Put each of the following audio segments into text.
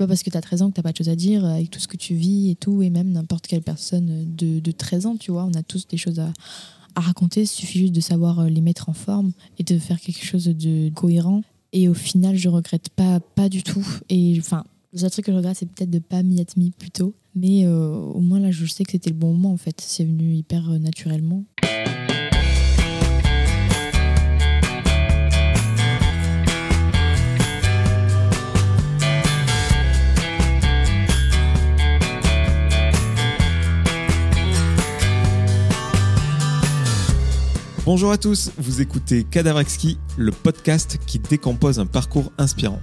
pas parce que tu as 13 ans que tu pas de choses à dire avec tout ce que tu vis et tout, et même n'importe quelle personne de, de 13 ans, tu vois. On a tous des choses à, à raconter, il suffit juste de savoir les mettre en forme et de faire quelque chose de cohérent. Et au final, je regrette pas, pas du tout. Et enfin, le seul truc que je regrette, c'est peut-être de pas m'y être mis plus tôt. Mais euh, au moins là, je sais que c'était le bon moment en fait. C'est venu hyper euh, naturellement. Bonjour à tous, vous écoutez Cadavrexki, le podcast qui décompose un parcours inspirant.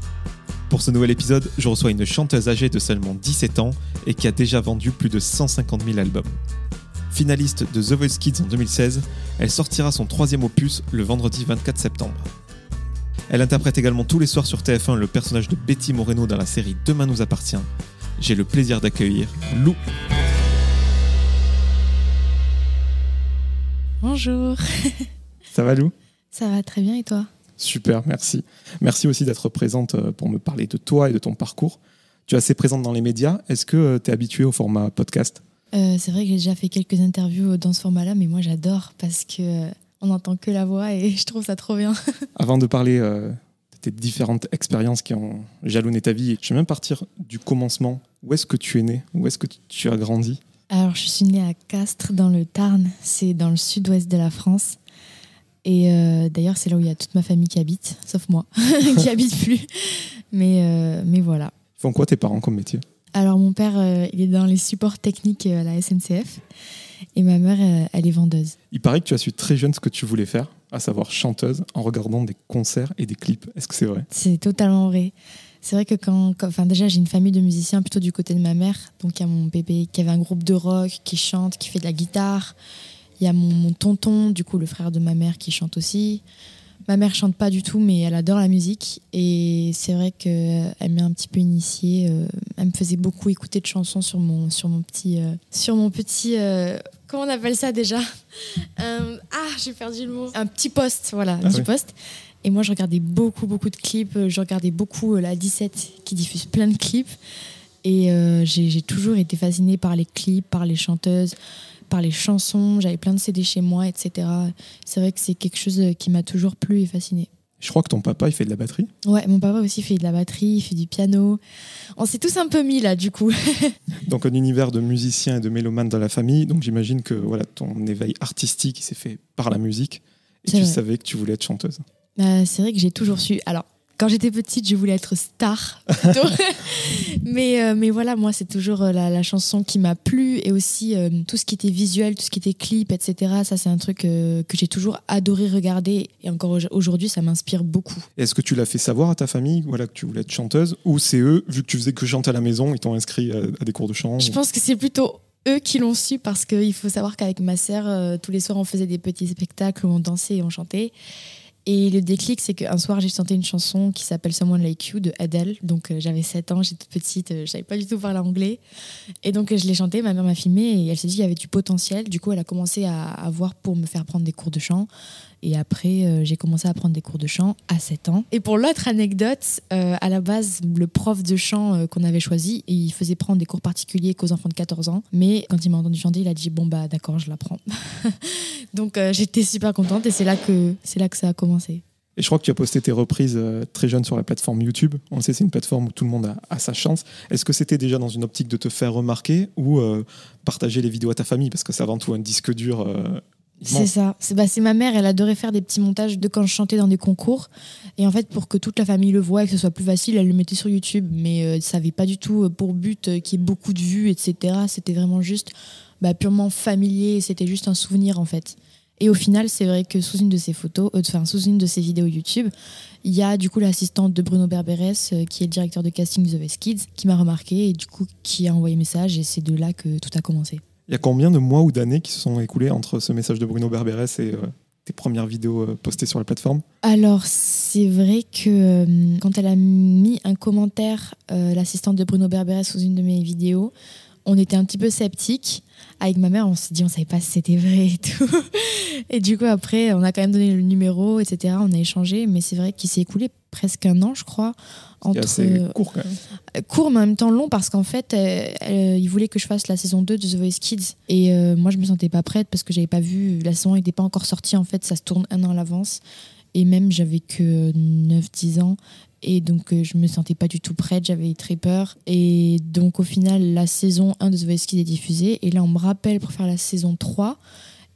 Pour ce nouvel épisode, je reçois une chanteuse âgée de seulement 17 ans et qui a déjà vendu plus de 150 000 albums. Finaliste de The Voice Kids en 2016, elle sortira son troisième opus le vendredi 24 septembre. Elle interprète également tous les soirs sur TF1 le personnage de Betty Moreno dans la série Demain nous appartient. J'ai le plaisir d'accueillir Lou. Bonjour. Ça va Lou? Ça va très bien et toi? Super, merci. Merci aussi d'être présente euh, pour me parler de toi et de ton parcours. Tu es assez présente dans les médias. Est-ce que euh, tu es habituée au format podcast? Euh, C'est vrai que j'ai déjà fait quelques interviews dans ce format-là, mais moi j'adore parce que on n'entend que la voix et je trouve ça trop bien. Avant de parler de tes différentes expériences qui ont jalonné ta vie, je vais même partir du commencement. Où est-ce que tu es né Où est-ce que tu as grandi? Alors, je suis née à Castres, dans le Tarn. C'est dans le sud-ouest de la France. Et euh, d'ailleurs, c'est là où il y a toute ma famille qui habite, sauf moi, qui habite plus. Mais, euh, mais voilà. Ils font quoi tes parents comme métier? Alors, mon père, euh, il est dans les supports techniques à la SNCF. Et ma mère, elle est vendeuse. Il paraît que tu as su très jeune ce que tu voulais faire, à savoir chanteuse, en regardant des concerts et des clips. Est-ce que c'est vrai? C'est totalement vrai. C'est vrai que quand, enfin déjà j'ai une famille de musiciens plutôt du côté de ma mère, donc il y a mon bébé qui avait un groupe de rock, qui chante, qui fait de la guitare. Il y a mon, tonton, du coup le frère de ma mère qui chante aussi. Ma mère chante pas du tout, mais elle adore la musique et c'est vrai qu'elle m'a un petit peu initiée. Euh, elle me faisait beaucoup écouter de chansons sur mon sur mon petit euh, sur mon petit euh, comment on appelle ça déjà? Ah j'ai perdu le mot. Un petit poste, voilà, un ah petit poste. Et moi, je regardais beaucoup, beaucoup de clips. Euh, je regardais beaucoup euh, la 17 qui diffuse plein de clips. Et euh, j'ai toujours été fascinée par les clips, par les chanteuses, par les chansons. J'avais plein de CD chez moi, etc. C'est vrai que c'est quelque chose qui m'a toujours plu et fascinée. Je crois que ton papa, il fait de la batterie. Ouais, mon papa aussi fait de la batterie, il fait du piano. On s'est tous un peu mis là, du coup. donc un univers de musiciens et de mélomanes dans la famille. Donc j'imagine que voilà, ton éveil artistique s'est fait par la musique. Et tu savais que tu voulais être chanteuse. Bah, c'est vrai que j'ai toujours su. Alors, quand j'étais petite, je voulais être star. mais, euh, mais voilà, moi, c'est toujours euh, la, chanson qui m'a plu et aussi euh, tout ce qui était visuel, tout ce qui était clip, etc. Ça, c'est un truc que j'ai toujours adoré regarder et encore aujourd'hui, ça m'inspire beaucoup. Est-ce que tu l'as fait savoir à ta famille voilà, que tu voulais être chanteuse ou c'est eux, vu que tu faisais que chanter à la maison, ils t'ont inscrit à, des cours de chant Je pense que c'est plutôt eux qui l'ont su parce qu'il faut savoir qu'avec ma sœur, tous les soirs, on faisait des petits spectacles où on dansait et on chantait. Et le déclic, c'est qu'un soir, j'ai chanté une chanson qui s'appelle Someone Like You de Adele. Donc euh, j'avais 7 ans, j'étais petite, euh, je savais pas du tout parler anglais. Et donc je l'ai chantée, ma mère m'a filmé et elle s'est dit qu'il y avait du potentiel. Du coup, elle a commencé à, à voir pour me faire prendre des cours de chant. Et après, euh, j'ai commencé à prendre des cours de chant à 7 ans. Et pour l'autre anecdote, euh, à la base, le prof de chant euh, qu'on avait choisi, il faisait prendre des cours particuliers qu'aux enfants de 14 ans. Mais quand il m'a entendu chanter, il a dit Bon, bah d'accord, je la prends. Donc j'étais super contente et c'est là, que, là que ça a commencé. Et je crois que tu as posté tes reprises très jeunes sur la plateforme YouTube. On sait c'est une plateforme où tout le monde a, sa chance. Est-ce que c'était déjà dans une optique de te faire remarquer ou partager les vidéos à ta famille? Parce que c'est avant tout un disque dur c'est ça. Bah, c'est ma mère, elle adorait faire des petits montages de quand je chantais dans des concours. Et en fait, pour que toute la famille le voit et que ce soit plus facile, elle le mettait sur YouTube. Mais euh, ça n'avait pas du tout euh, pour but euh, qu'il y ait beaucoup de vues, etc. C'était vraiment juste bah, purement familier. C'était juste un souvenir, en fait. Et au final, c'est vrai que sous une de ces photos, enfin, sous une de ces vidéos YouTube, il y a du coup l'assistante de Bruno Berberes, qui est le directeur de casting The Best Kids, qui m'a remarqué et du coup qui a envoyé message. Et c'est de là que tout a commencé. Il y a combien de mois ou d'années qui se sont écoulés entre ce message de Bruno Berberes et euh, tes premières vidéos euh, postées sur la plateforme? Alors, c'est vrai que euh, quand elle a mis un commentaire, l'assistante de Bruno Berberes sous une de mes vidéos, on était un petit peu sceptiques. Avec ma mère, on s'est dit, on savait pas si c'était vrai et tout. Et du coup, après, on a quand même donné le numéro, etc. On a échangé, mais c'est vrai qu'il s'est écoulé presque un an, je crois. C'est assez court quand même. Euh, court, mais en même temps long, parce qu'en fait, euh, euh, ils voulaient que je fasse la saison 2 de The Voice Kids. Et euh, moi, je me sentais pas prête parce que j'avais pas vu. La saison n'était pas encore sortie, en fait, ça se tourne un an à l'avance. Et même, j'avais que 9-10 ans. Et donc, euh, je me sentais pas du tout prête, j'avais très peur. Et donc, au final, la saison 1 de The Voice Kids est diffusée. Et là, on me rappelle pour faire la saison 3.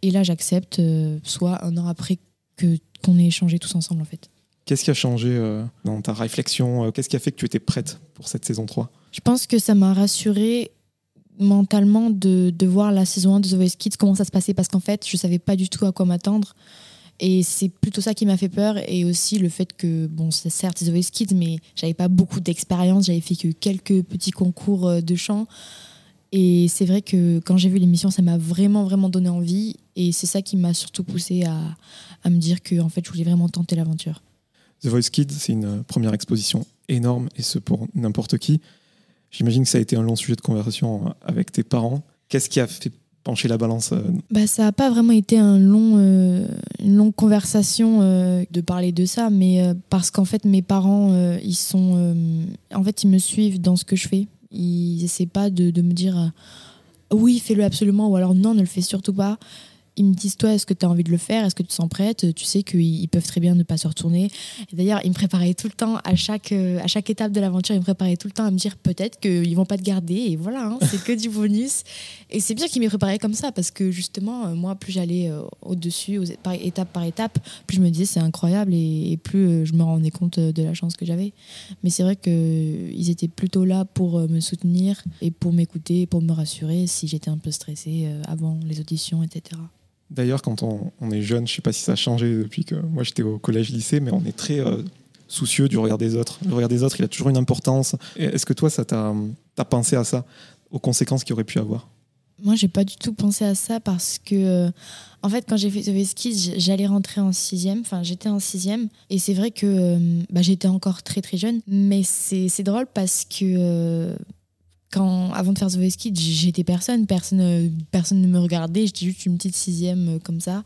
Et là, j'accepte, euh, soit un an après que qu'on ait échangé tous ensemble, en fait. Qu'est-ce qui a changé euh, dans ta réflexion euh, Qu'est-ce qui a fait que tu étais prête pour cette saison 3 Je pense que ça m'a rassurée mentalement de, voir la saison 1 de The Voice Kids, comment ça se passait, parce qu'en fait, je savais pas du tout à quoi m'attendre. Et c'est plutôt ça qui m'a fait peur, et aussi le fait que, bon, c'est certes The Voice Kids, mais j'avais pas beaucoup d'expérience, j'avais fait que quelques petits concours euh, de chant. Et c'est vrai que quand j'ai vu l'émission, ça m'a vraiment, vraiment donné envie, et c'est ça qui m'a surtout poussé à, à me dire que, en fait, je voulais vraiment tenter l'aventure. The Voice Kids, c'est une euh, première exposition énorme, et ce pour n'importe qui. J'imagine que ça a été un long sujet de conversation euh, avec tes parents. Qu'est-ce qui a fait pencher la balance euh, Bah, ça n'a pas vraiment été un long, euh, une longue conversation de parler de ça, mais parce qu'en fait, mes parents, ils sont. en fait, ils me suivent dans ce que je fais. Ils essaient pas de, me dire oui, fais-le absolument, ou alors non, ne le fais surtout pas. Ils me disent, toi, est-ce que tu as envie de le faire? Est-ce que tu te sens prête? Tu sais qu'ils ils peuvent très bien ne pas se retourner. Et d'ailleurs, ils me préparaient tout le temps, à chaque, euh, à chaque étape de l'aventure, ils me préparaient tout le temps à me dire peut-être qu'ils vont pas te garder. Et voilà, hein, c'est que du bonus. Et c'est bien qu'ils me préparaient comme ça, parce que justement, euh, moi, plus j'allais euh, au-dessus, aux- par étape par étape, plus je me disais c'est incroyable et, et plus je me rendais compte de la chance que j'avais. Mais c'est vrai qu'ils étaient plutôt là pour me soutenir et pour m'écouter, pour me rassurer si j'étais un peu stressée avant les auditions, etc. D'ailleurs, quand on, est jeune, je sais pas si ça a changé depuis que moi j'étais au collège-lycée, mais on est très euh, soucieux du regard des autres. Le regard des autres, il a toujours une importance. Est-ce que toi, ça t'a pensé à ça, aux conséquences qu'il aurait pu avoir? Moi, j'ai pas du tout pensé à ça parce que, euh, en fait, quand j'ai fait The Kids, j'allais rentrer en sixième. Enfin, j'étais en sixième. Et c'est vrai que euh, bah, j'étais encore très, très jeune. Mais c'est drôle parce que, quand, avant de faire The Voice Kids, j'étais personne. Personne, euh, personne ne me regardait. J'étais juste une petite sixième euh, comme ça.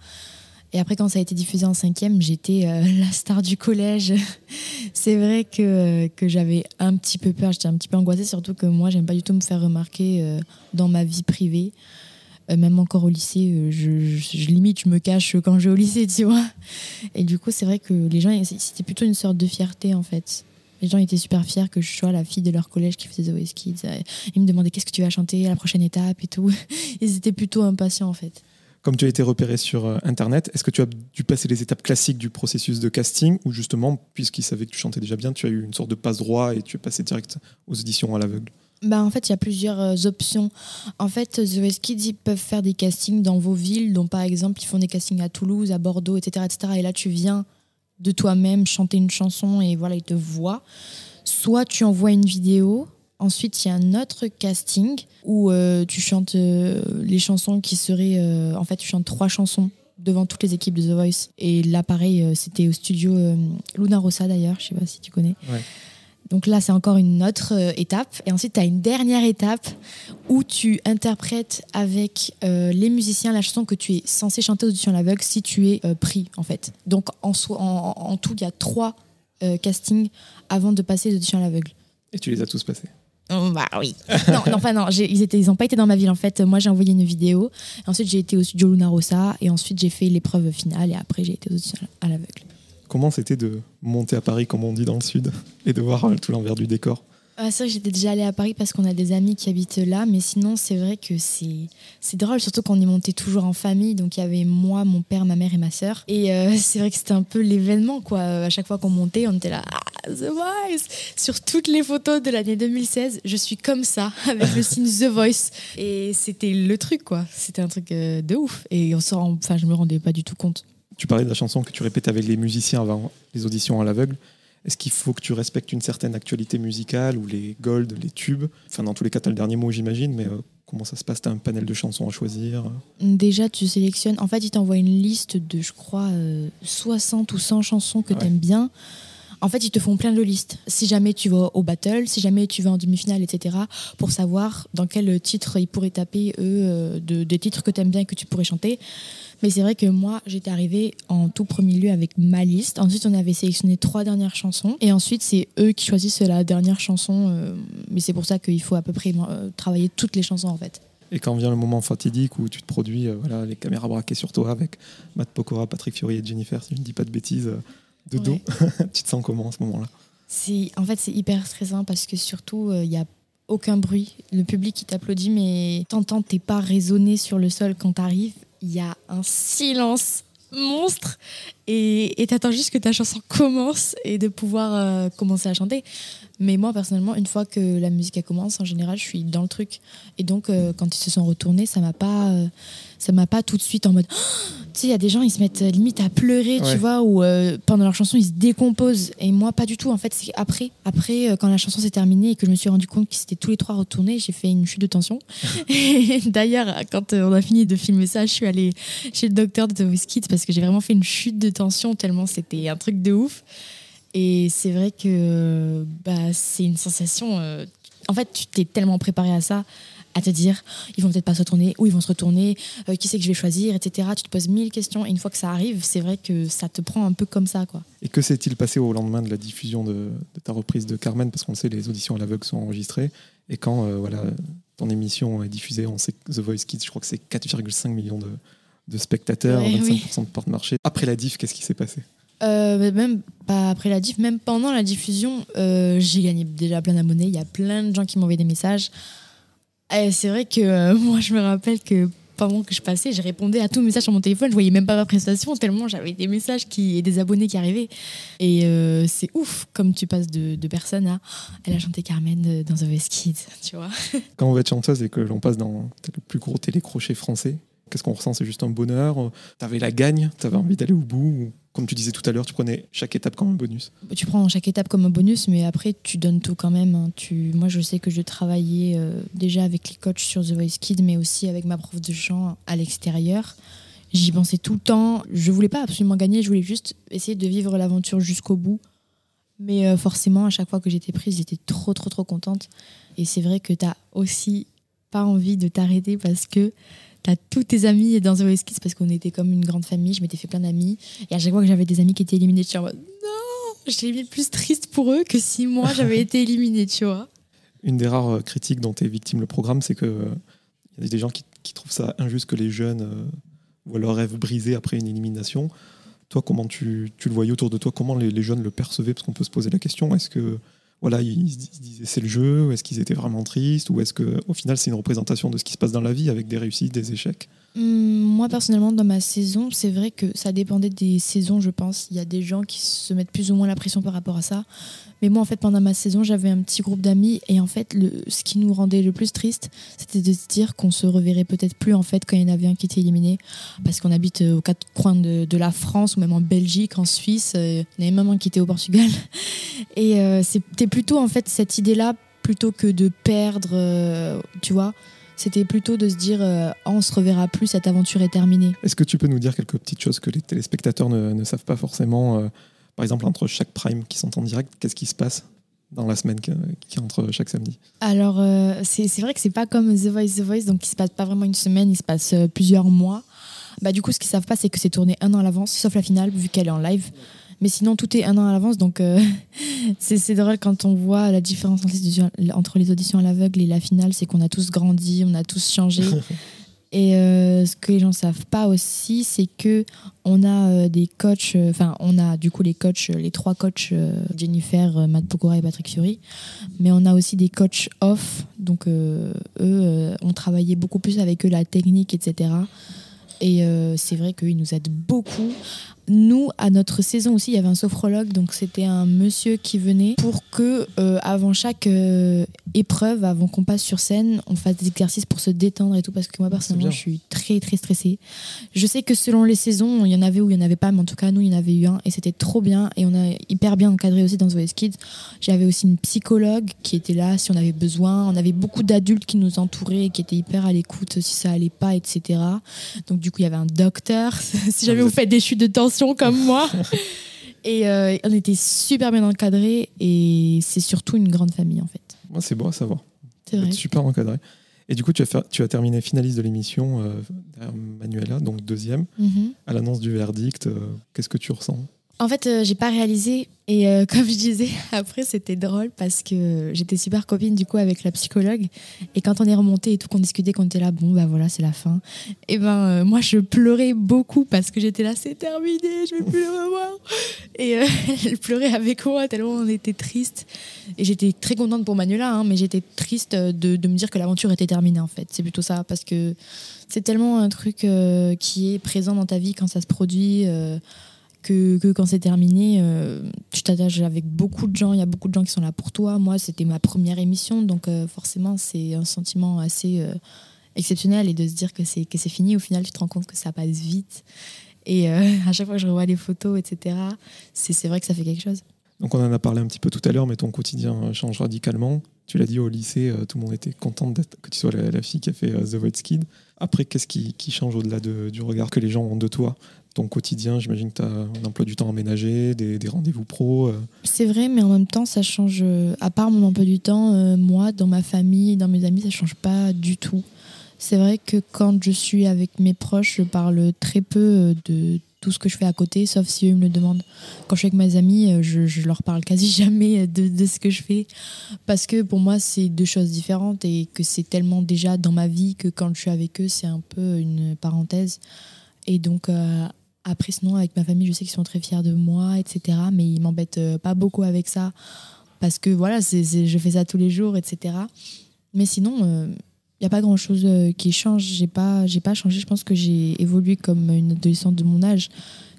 Et après, quand ça a été diffusé en cinquième, j'étais euh, la star du collège. c'est vrai que, que j'avais un petit peu peur, j'étais un petit peu angoissée, surtout que moi, j'aime pas du tout me faire remarquer dans ma vie privée. Même encore au lycée, je- limite, je me cache quand je vais au lycée, tu vois. Et du coup, c'est vrai que les gens, c'était plutôt une sorte de fierté, en fait. Les gens étaient super fiers que je sois la fille de leur collège qui faisait The Voice Kids. Ils me demandaient qu'est-ce que tu vas chanter à la prochaine étape et tout. Ils étaient plutôt impatients, en fait. Comme tu as été repéré sur euh, Internet, est-ce que tu as dû passer les étapes classiques du processus de casting ou justement, puisqu'ils savaient que tu chantais déjà bien, tu as eu une sorte de passe droit et tu es passé direct aux auditions à l'aveugle? Bah, en fait, il y a plusieurs euh, options. En fait, The Voice Kids, ils peuvent faire des castings dans vos villes. Donc, par exemple, ils font des castings à Toulouse, à Bordeaux, etc. etc. et là, tu viens de toi-même chanter une chanson et voilà, ils te voient. Soit tu envoies une vidéo. Ensuite, il y a un autre casting où euh, tu chantes euh, les chansons qui seraient. euh, en fait, tu chantes trois chansons devant toutes les équipes de The Voice. Et là, pareil, c'était au studio Luna Rossa d'ailleurs, je sais pas si tu connais. Donc là, c'est encore une autre euh, étape. Et ensuite, tu as une dernière étape où tu interprètes avec euh, les musiciens la chanson que tu es censé chanter aux auditions à l'aveugle si tu es euh, pris, en fait. Donc en, soi- en, en tout, il y a trois castings avant de passer les auditions à l'aveugle. et tu les as tous passés. Oh, bah oui. non, non, enfin non, ils étaient, ils ont pas été dans ma ville en fait. Moi, j'ai envoyé une vidéo. Ensuite, j'ai été au studio Luna Rossa et ensuite j'ai fait l'épreuve finale et après j'ai été aux auditions à l'aveugle. Comment c'était de monter à Paris, comme on dit dans le sud, et de voir euh, tout l'envers du décor Ah, c'est vrai que j'étais déjà allée à Paris parce qu'on a des amis qui habitent là, mais sinon c'est vrai que c'est c'est drôle, surtout qu'on est monté toujours en famille. Donc il y avait moi, mon père, ma mère et ma sœur. Et euh, c'est vrai que c'était un peu l'événement quoi. À chaque fois qu'on montait, on était là, ah, The Voice. Sur toutes les photos de l'année 2016, je suis comme ça avec le signe The Voice. Et c'était le truc quoi. C'était un truc euh, de ouf. Et on s'en, enfin je me rendais pas du tout compte. Tu parlais de la chanson que tu répètes avec les musiciens avant les auditions à l'aveugle. Est-ce qu'il faut que tu respectes une certaine actualité musicale ou les golds, les tubes? Enfin, dans tous les cas, tu as le dernier mot, j'imagine, mais euh, comment ça se passe? Tu as un panel de chansons à choisir? Déjà, tu sélectionnes. En fait, il t'envoie une liste de, je crois, euh, 60 ou 100 chansons que Ouais. tu aimes bien. En fait, ils te font plein de listes. Si jamais tu vas au battle, si jamais tu vas en demi-finale, etc., pour savoir dans quel titre ils pourraient taper, eux, euh, de- des titres que tu aimes bien et que tu pourrais chanter. Mais c'est vrai que moi, j'étais arrivée en tout premier lieu avec ma liste. Ensuite, on avait sélectionné trois dernières chansons. Et ensuite, c'est eux qui choisissent la dernière chanson. euh, mais c'est pour ça qu'il faut à peu près euh, travailler toutes les chansons, en fait. Et quand vient le moment fatidique où tu te produis, euh, voilà, les caméras braquées sur toi avec Matt Pokora, Patrick Fiori et Jennifer, si je ne dis pas de bêtises, de dos, Ouais. tu te sens comment à ce moment-là? En fait c'est hyper stressant parce que surtout il y a aucun bruit, le public qui t'applaudit mais t'entends tes pas résonner sur le sol quand t'arrives, il y a un silence monstre et et t'attends juste que ta chanson commence et de pouvoir euh, commencer à chanter. Mais moi personnellement, une fois que la musique elle commence, en général, je suis dans le truc et donc euh, quand ils se sont retournés, ça m'a pas euh, ça m'a pas tout de suite en mode tu sais, il y a des gens, ils se mettent limite à pleurer, Ouais. tu vois, ou pendant leur chanson, ils se décomposent. Et moi, pas du tout. En fait, c'est après, après quand la chanson s'est terminée et que je me suis rendu compte qu'ils s'étaient tous les trois retournés, j'ai fait une chute de tension. D'ailleurs, quand on a fini de filmer ça, je suis allée chez le docteur de The Kids parce que j'ai vraiment fait une chute de tension tellement c'était un truc de ouf. Et c'est vrai que bah, c'est une sensation. euh, en fait, tu t'es tellement préparé à ça, à te dire, ils vont peut-être pas se retourner, ou ils vont se retourner, euh, qui c'est que je vais choisir, etc. Tu te poses mille questions, et une fois que ça arrive, c'est vrai que ça te prend un peu comme ça, quoi. Et que s'est-il passé au lendemain de la diffusion de, de ta reprise de Carmen? Parce qu'on sait, les auditions à l'aveugle sont enregistrées. Et quand euh, voilà, ton émission est diffusée, on sait que The Voice Kids, je crois que c'est 4,5 millions de, de spectateurs, Ouais, 25% de porte-marché. Après la diff, qu'est-ce qui s'est passé? Euh, même pas après la diff, même pendant la diffusion, euh, j'ai gagné déjà plein d'abonnés. Il y a plein de gens qui m'envoyaient des messages. Et c'est vrai que euh, moi, je me rappelle que pendant que je passais, je répondais à tous mes messages sur mon téléphone. Je voyais même pas ma prestation tellement j'avais des messages qui, et des abonnés qui arrivaient. Et euh, c'est ouf comme tu passes de, de personne à elle a chanté Carmen dans The Voice Kids, tu vois. Quand on va être chanteuse et que l'on passe dans le plus gros télécrochet français, qu'est-ce qu'on ressent? C'est juste un bonheur? T'avais la gagne? T'avais envie d'aller au bout? Ou, Comme tu disais tout à l'heure, tu prenais chaque étape comme un bonus? Tu prends chaque étape comme un bonus, mais après, tu donnes tout quand même. hein. Tu... Moi, je sais que je travaillais euh, déjà avec les coachs sur The Voice Kids, mais aussi avec ma prof de chant à l'extérieur. J'y pensais tout le temps. Je voulais pas absolument gagner, je voulais juste essayer de vivre l'aventure jusqu'au bout. Mais euh, forcément, à chaque fois que j'étais prise, j'étais trop, trop, trop contente. Et c'est vrai que tu as aussi pas envie de t'arrêter parce que tu as tous tes amis dans The Voice parce qu'on était comme une grande famille. Je m'étais fait plein d'amis. Et à chaque fois que j'avais des amis qui étaient éliminés, j'étais en mode non, j'étais limite plus triste pour eux que si moi j'avais été éliminée, tu vois. Une des rares euh, critiques dont est victime le programme, c'est que euh, y a des gens qui, qui trouvent ça injuste que les jeunes euh, voient leur rêve brisé après une élimination. Toi, comment tu, tu le voyais autour de toi? Comment les, les jeunes le percevaient? Parce qu'on peut se poser la question est-ce que voilà, ils, se disaient c'est le jeu Est-ce qu'ils étaient vraiment tristes Ou est-ce que au final c'est une représentation de ce qui se passe dans la vie avec des réussites, des échecs Moi, personnellement, dans ma saison, c'est vrai que ça dépendait des saisons, je pense. Il y a des gens qui se mettent plus ou moins la pression par rapport à ça. Mais moi, en fait, pendant ma saison, j'avais un petit groupe d'amis. Et en fait, ce qui nous rendait le plus triste, c'était de se dire qu'on se reverrait peut-être plus, en fait, quand il y en avait un qui était éliminé. Parce qu'on habite euh, aux quatre coins de, la France, ou même en Belgique, en Suisse. euh, Il y en avait même un qui était au Portugal. Et euh, c'était plutôt, en fait, cette idée-là, plutôt que de perdre, tu vois. C'était plutôt de se dire, euh, Ah, on se reverra plus, cette aventure est terminée. Est-ce que tu peux nous dire quelques petites choses que les téléspectateurs ne, ne savent pas forcément euh, Par exemple, entre chaque prime qui sont en direct, qu'est-ce qui se passe dans la semaine qui, est entre chaque samedi? Alors, euh, c'est c'est vrai que c'est pas comme The Voice, The Voice, donc il se passe pas vraiment une semaine, il se passe euh, plusieurs mois. Bah, du coup, ce qu'ils savent pas, c'est que c'est tourné un an à l'avance, sauf la finale, vu qu'elle est en live. Mais sinon, tout est un an à l'avance, donc euh, c'est drôle quand on voit la différence entre les auditions- à l'aveugle et la finale, c'est qu'on a tous grandi, on a tous changé. Et euh, ce que les gens savent pas aussi, c'est que on a euh, des coachs, enfin on a du coup les coachs, les trois coachs Jennifer, Matt Pokora et Patrick Fury, mais on a aussi des coachs off, donc euh, eux, on travaillait beaucoup plus avec eux la technique, etc. Et euh, c'est vrai qu'ils nous aident beaucoup. Nous, à notre saison aussi, il y avait un sophrologue, donc c'était un monsieur qui venait pour que, euh, avant chaque euh, épreuve, avant qu'on passe sur scène, on fasse des exercices pour se détendre et tout, parce que moi, personnellement, je suis très, très stressée. Je sais que selon les saisons, il y en avait ou il y en avait pas, mais en tout cas, nous, il y en avait eu un, et c'était trop bien, et on a hyper bien encadré aussi dans The Voice Kids. J'avais aussi une psychologue qui était là si on avait besoin. On avait beaucoup d'adultes qui nous entouraient et qui étaient hyper à l'écoute si ça allait pas, etc. Donc du coup, il y avait un docteur. si jamais vous faites des chutes de comme moi. Et euh, on était super bien encadrés et c'est surtout une grande famille en fait. Moi, c'est beau à savoir. C'est vrai. Super encadré. Et du coup, tu as, fait- tu as terminé finaliste de l'émission euh, derrière Manuela, donc deuxième. Mhm. À l'annonce du verdict, euh, qu'est-ce que tu ressens? En fait, euh, j'ai pas réalisé. Et euh, comme je disais, après, c'était drôle parce que j'étais super copine du coup avec la psychologue. Et quand on est remonté et tout, qu'on discutait, qu'on était là, bon, bah voilà, c'est la fin. Et ben, euh, moi, je pleurais beaucoup parce que j'étais là, c'est terminé, je vais plus le revoir. Et euh, elle pleurait avec moi tellement on était triste. Et j'étais très contente pour Manuela, hein, mais j'étais triste de, de me dire que l'aventure était terminée en fait. C'est plutôt ça parce que c'est tellement un truc qui est présent dans ta vie quand ça se produit. Que, quand c'est terminé, euh, tu t'attaches avec beaucoup de gens, il y a beaucoup de gens qui sont là pour toi. Moi, c'était ma première émission, donc euh, forcément, c'est un sentiment assez euh, exceptionnel et de se dire que c'est que c'est fini, au final, tu te rends compte que ça passe vite. Et à chaque fois que je revois les photos, etc., c'est c'est vrai que ça fait quelque chose. Donc on en a parlé un petit peu tout à l'heure, mais ton quotidien change radicalement. Tu l'as dit au lycée, tout le monde était content que tu sois la, fille qui a fait The Voice Kid. Après, qu'est-ce qui, qui change au-delà de- du regard que les gens ont de toi Ton quotidien, j'imagine que tu as un emploi du temps aménagé, des, rendez-vous pro. euh. C'est vrai, mais en même temps, ça change. euh, à part mon emploi du temps, euh, moi, dans ma famille, dans mes amis, ça change pas du tout. C'est vrai que quand je suis avec mes proches, je parle très peu de tout ce que je fais à côté, sauf si eux me le demandent. Quand je suis avec mes amis, je, leur parle quasi jamais de, de ce que je fais. Parce que pour moi, c'est deux choses différentes et que c'est tellement déjà dans ma vie que quand je suis avec eux, c'est un peu une parenthèse. Et donc, euh, après, sinon, avec ma famille, je sais qu'ils sont très fiers de moi, etc. Mais ils m'embêtent euh, pas beaucoup avec ça. Parce que voilà, je fais ça tous les jours, etc. Mais sinon, il n'y a pas grand chose qui change. J'ai pas, pas changé. Je pense que j'ai évolué comme une adolescente de mon âge.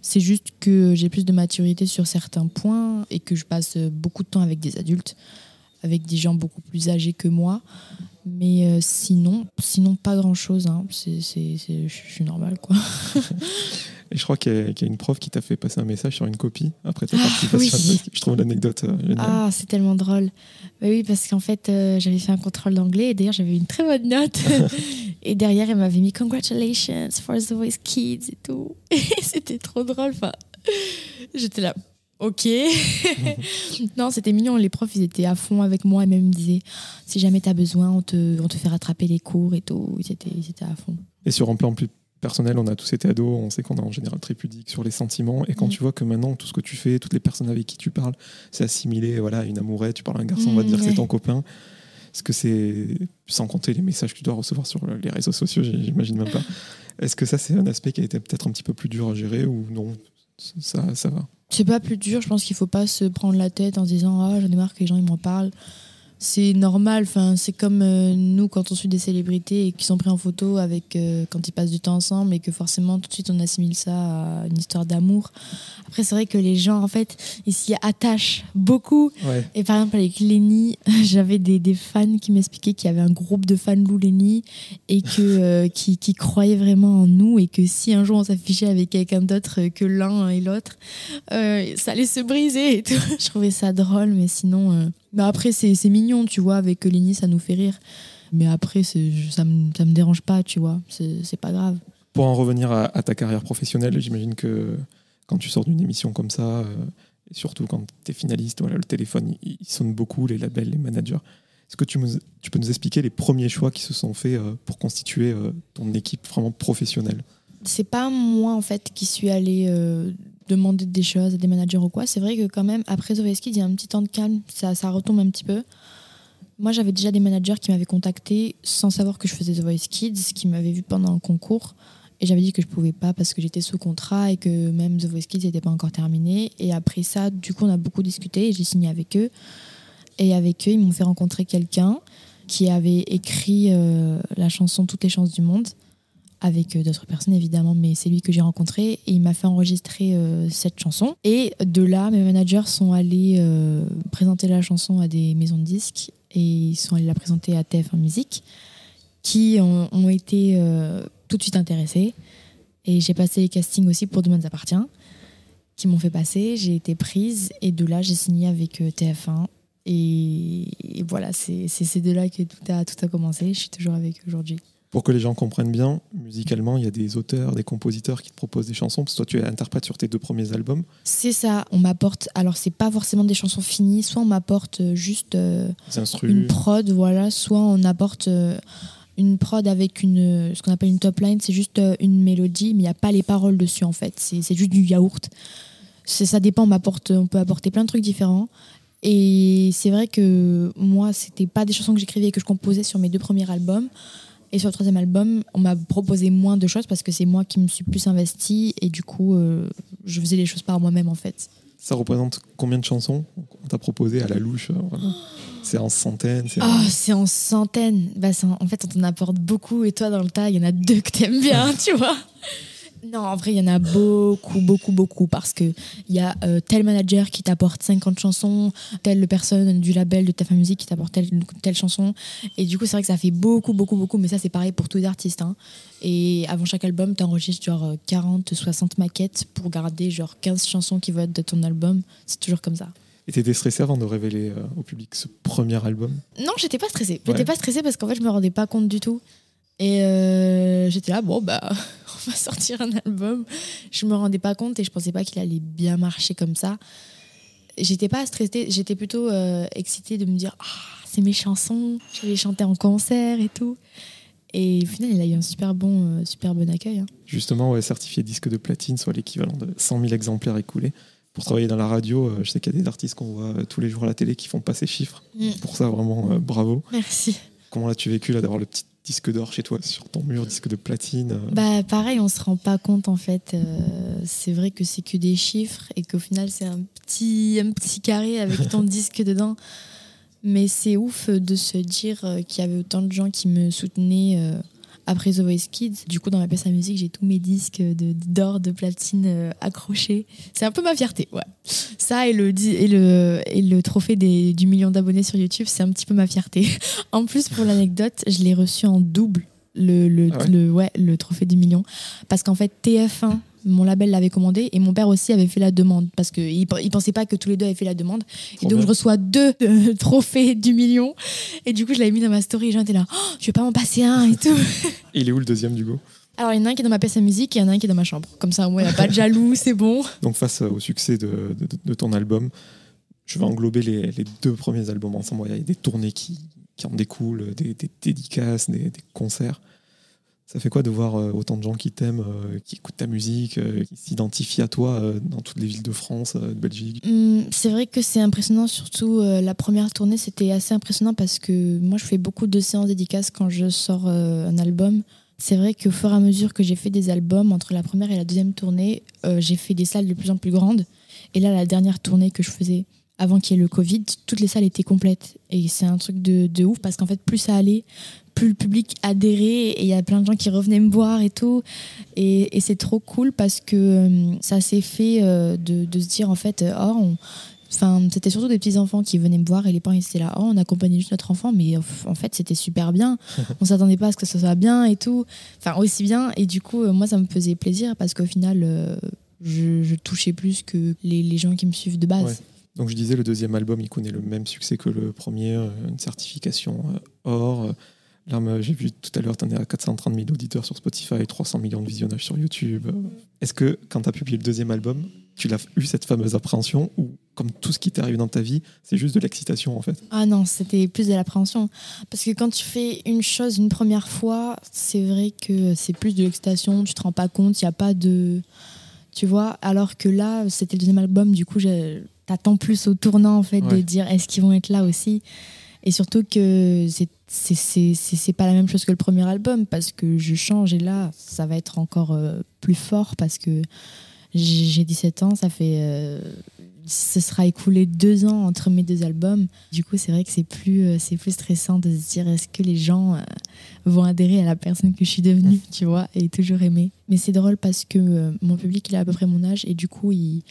C'est juste que j'ai plus de maturité sur certains points et que je passe beaucoup de temps avec des adultes, avec des gens beaucoup plus âgés que moi. Mais euh, sinon, sinon pas grand chose. C'est, c'est, c'est- je suis normale, quoi. Et je crois qu'il y, a qu'il y a une prof qui t'a fait passer un message sur une copie après ta Ah, participation. oui. Je trouve l'anecdote euh, géniale. Ah, c'est tellement drôle. Bah oui, parce qu'en fait, euh, j'avais fait un contrôle d'anglais et d'ailleurs, j'avais une très bonne note. et derrière, elle m'avait mis Congratulations for the Voice Kids et tout. Et c'était trop drôle. Enfin, j'étais là. Ok. non, c'était mignon. Les profs, ils étaient à fond avec moi et même ils me disaient si jamais tu as besoin, on te, on te fait rattraper les cours et tout. Ils étaient, ils étaient à fond. Et sur un plan plus personnel, on a tous été ados, on sait qu'on est en général très pudique sur les sentiments. Et quand Mm. tu vois que maintenant, tout ce que tu fais, toutes les personnes avec qui tu parles, c'est assimilé voilà, à une amourette, tu parles à un garçon, on va te Mm, dire que c'est ouais. ton copain. Est-ce que c'est, sans compter les messages que tu dois recevoir sur les réseaux sociaux, j'imagine même pas. Est-ce que ça, c'est un aspect qui a été peut-être un petit peu plus dur à gérer ou non ça, ça va? C'est pas plus dur, je pense qu'il faut pas se prendre la tête en se disant ah j'en ai marre que les gens ils m'en parlent. C'est normal, enfin c'est comme euh, nous quand on suit des célébrités et qui sont pris en photo avec euh, quand ils passent du temps ensemble et que forcément tout de suite on assimile ça à une histoire d'amour. Après c'est vrai que les gens en fait ils s'y attachent beaucoup Ouais. et par exemple, avec Lenny, j'avais des, des fans qui m'expliquaient qu'il y avait un groupe de fans Lou Lenny et que, euh, qui, qui croyaient vraiment en nous et que si un jour on s'affichait avec quelqu'un d'autre que l'un et l'autre, euh, ça allait se briser et tout. Je trouvais ça drôle, mais sinon. Euh, bah après, c'est c'est mignon, tu vois, avec Lenny, ça nous fait rire. Mais après, ça me, ça me dérange pas, tu vois, c'est c'est pas grave. Pour en revenir à, à ta carrière professionnelle, j'imagine que quand tu sors d'une émission comme ça, euh, et surtout quand tu es finaliste, voilà, le téléphone, il, il sonne beaucoup, les labels, les managers. Est-ce que tu, me- tu peux nous expliquer les premiers choix qui se sont faits euh, pour constituer euh, ton équipe vraiment professionnelle? C'est pas moi en fait qui suis allée euh, demander des choses à des managers ou quoi. C'est vrai que quand même après The Voice Kids, il y a un petit temps de calme, ça, ça retombe un petit peu. Moi j'avais déjà des managers qui m'avaient contacté sans savoir que je faisais The Voice Kids, qui m'avaient vu pendant un concours. Et j'avais dit que je pouvais pas parce que j'étais sous contrat et que même The Voice Kids n'était pas encore terminé. Et après ça, du coup, on a beaucoup discuté et j'ai signé avec eux. Et avec eux, ils m'ont fait rencontrer quelqu'un qui avait écrit euh, la chanson Toutes les chances du monde avec euh, d'autres personnes évidemment, mais c'est lui que j'ai rencontré et il m'a fait enregistrer euh, cette chanson. Et de là, mes managers sont allés euh, présenter la chanson à des maisons de disques et ils sont allés la présenter à TF1 Musique qui ont, été tout de suite intéressés. Et j'ai passé les castings aussi pour Demain appartient qui m'ont fait passer. J'ai été prise et de là, j'ai signé avec euh, TF1. Et, et voilà, c'est ces deux-là que tout a, tout a commencé. Je suis toujours avec aujourd'hui. Pour que les gens comprennent bien, musicalement, il y a des auteurs, des compositeurs qui te proposent des chansons, parce que toi, tu es interprète sur tes deux premiers albums. C'est ça, on m'apporte. Alors, c'est pas forcément des chansons finies, soit on m'apporte euh, juste euh, une prod, voilà, soit on apporte euh, une prod avec une, ce qu'on appelle une top line, c'est juste euh, une mélodie, mais il n'y a pas les paroles dessus en fait. C'est juste du yaourt. Ça dépend, on, m'apporte- on peut apporter plein de trucs différents. Et c'est vrai que moi, c'était pas des chansons que j'écrivais et que je composais sur mes deux premiers albums. Et sur le troisième album, on m'a proposé moins de choses parce que c'est moi qui me suis plus investie et du coup, euh, je faisais les choses par moi-même en fait. Ça représente combien de chansons on t'a proposé à la louche euh, vraiment C'est en centaines c'est en- Ah, en centaines. Bah, en fait, on t'en apporte beaucoup et toi, dans le tas, il y en a deux que t'aimes bien, tu vois. Non, en vrai, il y en a beaucoup, beaucoup, beaucoup parce que il y a euh, tel manager qui t'apporte 50 chansons, telle personne du label de ta musique qui t'apporte telle, telle chanson. Et du coup, c'est vrai que ça fait beaucoup, beaucoup, beaucoup. Mais ça, c'est pareil pour tous les artistes. hein. Et avant chaque album, t'enregistres genre euh, 40, 60 maquettes pour garder genre 15 chansons qui vont être de ton album. C'est toujours comme ça. Et t'étais stressé avant de révéler euh, au public ce premier album? Non, j'étais pas stressée. Ouais. J'étais pas stressée parce qu'en fait, je me rendais pas compte du tout. Et euh, j'étais là, bon, bah, on va sortir un album. Je me rendais pas compte et je pensais pas qu'il allait bien marcher comme ça. J'étais pas stressée, j'étais plutôt euh, excitée de me dire, ah, c'est mes chansons, je vais les chanter en concert et tout. Et au final, il a eu un super bon, euh, super bon accueil. hein. Justement, ouais, certifié disque de platine, soit l'équivalent de 100 000 exemplaires écoulés. Pour travailler dans la radio, euh, je sais qu'il y a des artistes qu'on voit tous les jours à la télé qui font pas ces chiffres. Mm. Pour ça, vraiment, bravo. Merci. Comment l'as-tu vécu là d'avoir le petit disque d'or chez toi sur ton mur, disque de platine euh, Bah pareil, on se rend pas compte en fait. Euh, c'est vrai que c'est que des chiffres et qu'au final c'est un petit, un petit carré avec ton disque dedans. Mais c'est ouf de se dire euh, qu'il y avait autant de gens qui me soutenaient euh, après The Voice Kids. Du coup, dans ma pièce à musique, j'ai tous mes disques d'or, de, platine euh, accrochés. C'est un peu ma fierté, ouais. Ça et le, et le, et le trophée des- du million d'abonnés sur YouTube, c'est un petit peu ma fierté. En plus, pour l'anecdote, je l'ai reçu en double, le, le, Ah ouais le, ouais, le trophée du million. Parce qu'en fait, TF1, mon label l'avait commandé et mon père aussi avait fait la demande. Parce qu'il ne pensait pas que tous les deux avaient fait la demande. Et donc, bien. je reçois deux euh, trophées du million. Et du coup, je l'avais mis dans ma story. Gens étaient là, oh, je vais pas m'en passer un et tout. Il est où le deuxième du go Alors, il y en a un qui est dans ma pièce à musique et il y en a un qui est dans ma chambre. Comme ça, moi, il n'y a pas de jaloux, c'est bon. Donc face au succès de, de- de ton album, je vais englober les, les deux premiers albums ensemble. Il y a des tournées qui, qui en découlent, des, des dédicaces, des, des concerts. Ça fait quoi de voir euh, autant de gens qui t'aiment, euh, qui écoutent ta musique, euh, qui s'identifient à toi dans toutes les villes de France, de Belgique? Hum, c'est vrai que c'est impressionnant, surtout la première tournée, c'était assez impressionnant parce que moi je fais beaucoup de séances dédicaces quand je sors un album. C'est vrai qu'au fur et à mesure que j'ai fait des albums, entre la première et la deuxième tournée, j'ai fait des salles de plus en plus grandes. Et là, la dernière tournée que je faisais avant qu'il y ait le Covid, toutes les salles étaient complètes. Et c'est un truc de, de ouf parce qu'en fait, plus ça allait, plus le public adhérait et il y a plein de gens qui revenaient me voir et tout. Et, et c'est trop cool parce que euh, ça s'est fait euh, de, de se dire en fait, euh, oh, on- Enfin, c'était surtout des petits enfants qui venaient me voir et les parents ils étaient là, oh, on accompagnait juste notre enfant, mais en fait c'était super bien. On s'attendait pas à ce que ça soit bien et tout. Enfin, aussi bien. Et du coup, moi ça me faisait plaisir parce qu'au final, je, je touchais plus que les, les gens qui me suivent de base. Ouais. Donc je disais, le deuxième album, il connaît le même succès que le premier, euh, une certification euh, or. Là, j'ai vu tout à l'heure, tu en es à 430 000 auditeurs sur Spotify, 300 millions de visionnages sur YouTube. Est-ce que quand tu as publié le deuxième album, tu l'as eu cette fameuse appréhension ou comme tout ce qui t'est arrivé dans ta vie, c'est juste de l'excitation en fait? Ah non, c'était plus de l'appréhension. Parce que quand tu fais une chose une première fois, c'est vrai que c'est plus de l'excitation, tu te rends pas compte, il n'y a pas de. Tu vois, alors que là, c'était le deuxième album, du coup, je- t'attends plus au tournant, en fait, de dire est-ce qu'ils vont être là aussi? Et surtout que c'est c'est- pas la même chose que le premier album, parce que je change et là, ça va être encore euh, plus fort, parce que j'ai j'ai 17 ans, ça fait. euh, ce sera écoulé deux ans entre mes deux albums. Du coup, c'est vrai que c'est plus, euh, c'est plus stressant de se dire est-ce que les gens vont adhérer à la personne que je suis devenue, tu vois, et toujours aimer. Mais c'est drôle parce que mon public, il a à peu près mon âge et du coup, il,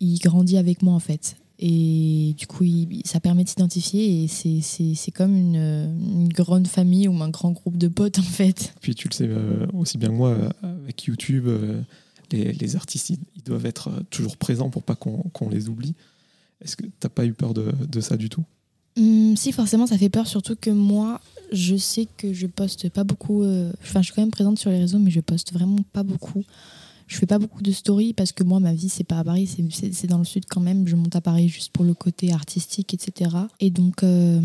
il grandit avec moi en fait. Et du coup, il- ça permet de s'identifier et c'est- c'est c'est comme une, une grande famille ou un grand groupe de potes en fait. Puis tu le sais euh, aussi bien que moi, euh, avec YouTube, euh, les, les artistes, ils, ils doivent être toujours présents pour pas qu'on qu'on les oublie. Est-ce que t'as pas eu peur de, de ça du tout? Hum, si, forcément, ça fait peur, surtout que moi, je sais que je poste pas beaucoup. euh, Enfin, je suis quand même présente sur les réseaux, mais je poste vraiment pas beaucoup. Je fais pas beaucoup de stories parce que moi, ma vie, c'est pas à Paris, c'est- dans le sud quand même. Je monte à Paris juste pour le côté artistique, etc. Et donc, euh,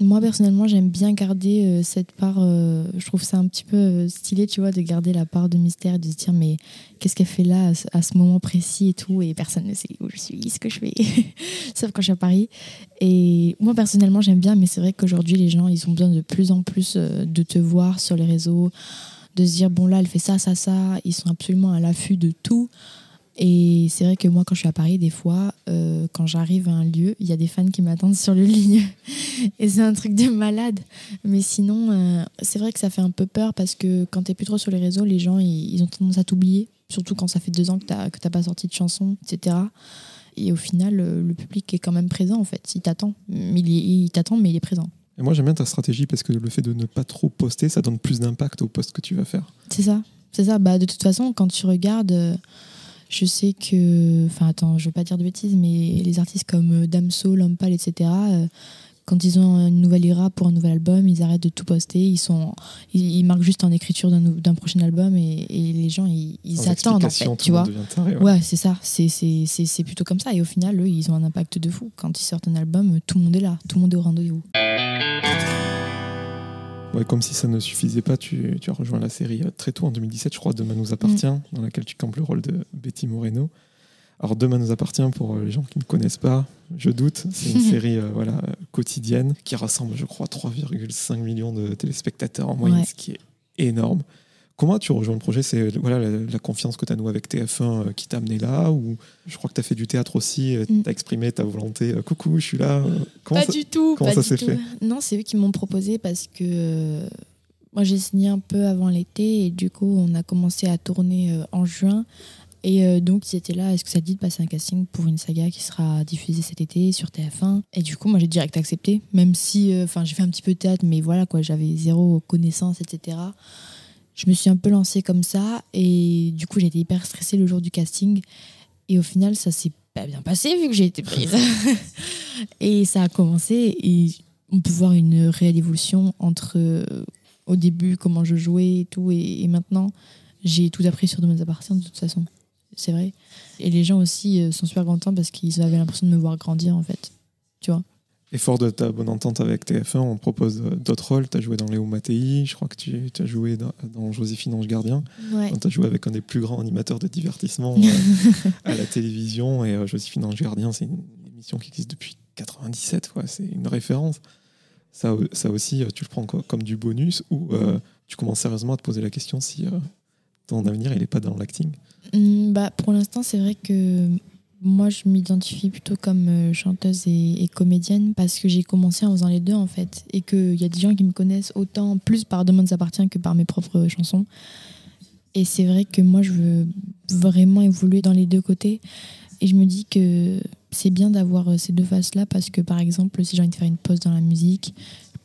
Moi, personnellement, j'aime bien garder euh, cette part. euh, je trouve ça un petit peu stylé, tu vois, de garder la part de mystère de se dire, mais qu'est-ce qu'elle fait là à ce, moment précis et tout, et personne ne sait où je suis, ce que je fais, sauf quand je suis à Paris. Et moi, personnellement, j'aime bien, mais c'est vrai qu'aujourd'hui, les gens, ils ont besoin de plus en plus de te voir sur les réseaux, de se dire, bon, là, elle fait ça, ça, ça. Ils sont absolument à l'affût de tout. Et c'est vrai que moi, quand je suis à Paris, des fois, euh, quand j'arrive à un lieu, il y a des fans qui m'attendent sur le ligne. Et c'est un truc de malade. Mais sinon, euh, c'est vrai que ça fait un peu peur parce que quand t'es plus trop sur les réseaux, les gens, ils, ont tendance à t'oublier. Surtout quand ça fait deux ans que t'as que t'as pas sorti de chanson, etc. Et au final, euh, le public est quand même présent, en fait. Il t'attend. Il, il t'attend, mais il est présent. Et moi, j'aime bien ta stratégie parce que le fait de ne pas trop poster, ça donne plus d'impact au post que tu vas faire. C'est ça. C'est ça. Bah, de toute façon, quand tu regardes, euh, je sais que. Enfin, attends, je veux pas dire de bêtises, mais les artistes comme euh, Damso, Lampal, etc., quand ils ont une nouvelle ira pour un nouvel album, ils arrêtent de tout poster. Ils, sont, ils, ils marquent juste en écriture d'un prochain album et, et les gens, ils, ils Sans attendent, en fait. Tu vois taré, ouais. Ouais, c'est ça. C'est- plutôt comme ça. Et au final, eux, ils ont un impact de fou. Quand ils sortent un album, tout le monde est là. Tout le monde est au rendez-vous. Ouais, comme si ça ne suffisait pas, tu, tu as rejoint la série euh, très tôt, en 2017, je crois, Demain nous appartient, Mm. dans laquelle tu campes le rôle de Betty Moreno. Alors, Demain nous appartient, pour euh, les gens qui ne connaissent pas, je doute, c'est une série euh, voilà, euh, quotidienne qui rassemble, je crois, 3,5 millions de téléspectateurs en moyenne, Ouais. ce qui est énorme. Comment tu rejoins le projet? C'est voilà, la, la confiance que tu as nouée avec TF1 euh, qui t'a amené là Ou je crois que tu as fait du théâtre aussi, tu Mm. as exprimé ta volonté euh, Coucou, je suis là. euh, Comment pas ça- du tout. comment pas ça s'est fait? Non, c'est eux qui m'ont proposé parce que euh, moi j'ai signé un peu avant l'été et du coup on a commencé à tourner euh, en juin. Et euh, donc ils étaient là, est-ce que ça te dit de passer un casting pour une saga qui sera diffusée cet été sur TF1 Et du coup moi j'ai direct accepté, même si euh, enfin j'ai fait un petit peu de théâtre, mais voilà quoi, j'avais zéro connaissance, etc. Je me suis un peu lancée comme ça et du coup été hyper stressée le jour du casting. Et au final ça s'est pas bien passé vu que j'ai été prise. Et ça a commencé et on peut voir une réelle évolution entre euh, au début comment je jouais et tout et, et maintenant j'ai tout appris sur Domaines appartient de toute façon. C'est vrai. Et les gens aussi euh, sont super contents parce qu'ils avaient l'impression de me voir grandir en fait. Tu vois Et fort de ta bonne entente avec TF1, on te propose euh, d'autres rôles. Tu as joué dans Léo Mattei, je crois que tu, as joué dans, dans Joséphine Ange Gardien. Ouais. Tu as joué avec un des plus grands animateurs de divertissement euh, à la télévision. Et euh, Joséphine Ange Gardien, c'est une émission qui existe depuis 97. quoi. C'est une référence. Ça, ça aussi, tu le prends co- comme du bonus ou euh, tu commences sérieusement à te poser la question si ton avenir il n'est pas dans l'acting. Hum, bah, pour l'instant, c'est vrai que moi, je m'identifie plutôt comme euh, chanteuse et, comédienne parce que j'ai commencé en faisant les deux, en fait. Et qu'il y a des gens qui me connaissent autant plus par Demain nous appartient que par mes propres chansons. Et c'est vrai que moi, je veux vraiment évoluer dans les deux côtés. Et je me dis que c'est bien d'avoir euh, ces deux faces-là parce que, par exemple, si j'ai envie de faire une pause dans la musique,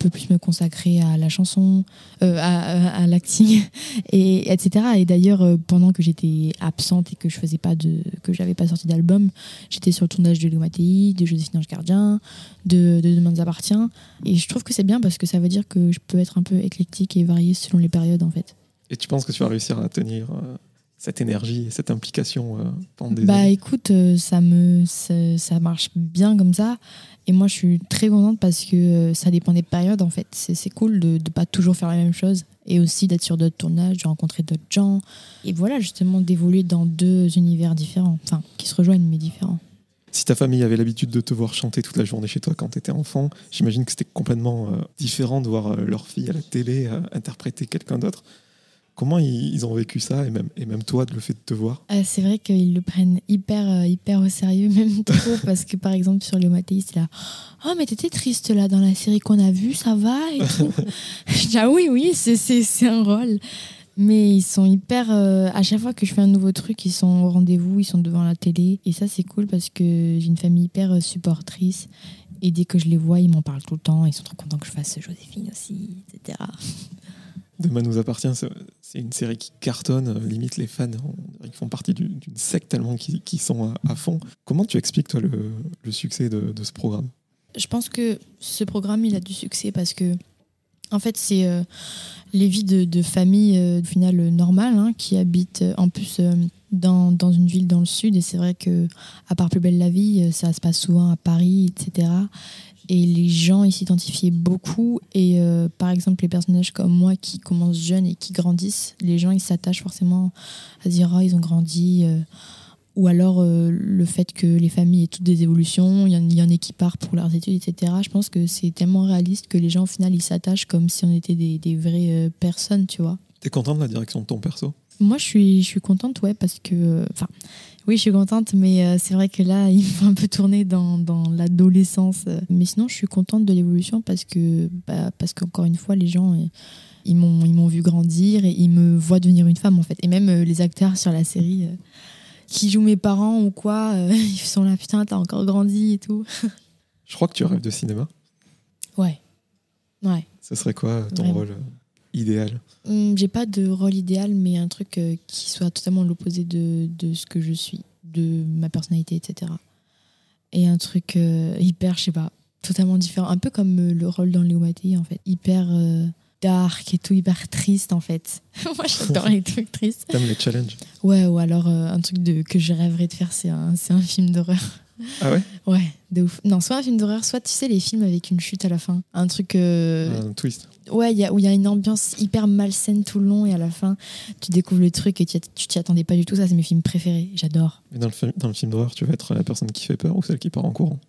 peux plus me consacrer à la chanson, euh, à, l'acting, et etc. Et d'ailleurs, euh, pendant que j'étais absente et que je faisais pas de, que j'avais pas sorti d'album, j'étais sur le tournage de Léo de Joséphine Ange Gardien, de, de Demain nous appartient. Et je trouve que c'est bien parce que ça veut dire que je peux être un peu éclectique et variée selon les périodes, en fait. Et tu penses que tu vas réussir à tenir euh, cette énergie et cette implication euh, pendant des Bah années écoute, euh, ça me ça, ça marche bien comme ça. Et moi, je suis très contente parce que euh, ça dépend des périodes en fait. C'est c'est cool de ne pas toujours faire la même chose et aussi d'être sur d'autres tournages, de rencontrer d'autres gens. Et voilà, justement, d'évoluer dans deux univers différents, enfin, qui se rejoignent mais différents. Si ta famille avait l'habitude de te voir chanter toute la journée chez toi quand tu étais enfant, j'imagine que c'était complètement euh, différent de voir leur fille à la télé interpréter quelqu'un d'autre. Comment ils, ils ont vécu ça et même, et même toi, le fait de te voir? Euh, c'est vrai qu'ils le prennent hyper, euh, hyper au sérieux, même trop, parce que par exemple sur le Mattei, c'est là Oh, mais t'étais triste là dans la série qu'on a vue, ça va et tout. Je dis Ah oui, oui, c'est- un rôle. Mais ils sont hyper. euh, à chaque fois que je fais un nouveau truc, ils sont au rendez-vous, ils sont devant la télé. Et ça, c'est cool parce que j'ai une famille hyper supportrice. Et dès que je les vois, ils m'en parlent tout le temps. Ils sont trop contents que je fasse Joséphine aussi, etc. Demain nous appartient, c'est une série qui cartonne, euh, limite les fans, ils font partie du- d'une secte tellement qui, sont à, fond. Comment tu expliques toi le, succès de, ce programme? Je pense que ce programme, il a du succès parce que, en fait, c'est euh, les vies de, familles, euh, euh, normales, hein, qui habitent en plus dans, dans une ville dans le sud. Et c'est vrai que, à part Plus belle la vie, ça se passe souvent à Paris, etc. et les gens ils s'identifiaient beaucoup. Et euh, par exemple les personnages comme moi qui commencent jeunes et qui grandissent les gens ils s'attachent forcément à dire oh, ils ont grandi euh, ou alors euh, le fait que les familles aient toutes des évolutions il y, en, il y en a qui partent pour leurs études etc je pense que c'est tellement réaliste que les gens au final ils s'attachent comme si on était des, des vraies personnes tu vois. T'es content de la direction de ton perso? Moi, je suis, je suis contente, ouais, parce que. Enfin, oui, je suis contente, mais euh, c'est vrai que là, il faut un peu tourner dans, dans l'adolescence. Mais sinon, je suis contente de l'évolution parce que, bah, parce qu'encore une fois, les gens, euh, ils m'ont, ils m'ont vu grandir et ils me voient devenir une femme, en fait. Et même euh, les acteurs sur la série qui jouent mes parents ou quoi, ils sont là, putain, t'as encore grandi et tout. Je crois que tu rêves de cinéma. Ouais. Ouais. Ce serait quoi ton Vraiment. rôle idéal Hum, J'ai pas de rôle idéal, mais un truc euh, qui soit totalement l'opposé de, de ce que je suis, de ma personnalité, etc. Et un truc euh, hyper, je sais pas, totalement différent. Un peu comme euh, le rôle dans Léo Mattei, en fait. Hyper dark et tout, hyper triste, en fait. Moi, j'adore les trucs tristes. T'aimes les challenges Ouais, ou alors un truc de, que je rêverais de faire, c'est un, un film d'horreur. Ah ouais? Ouais, de ouf. Non, soit un film d'horreur, soit tu sais, les films avec une chute à la fin. Un truc. euh, Un twist. Ouais, il y a- où il y a une ambiance hyper malsaine tout le long et à la fin, tu découvres le truc et tu t'y attendais pas du tout. Ça, c'est mes films préférés. J'adore. Mais dans le, film- dans le film d'horreur, tu vas être la personne qui fait peur ou celle qui part en courant?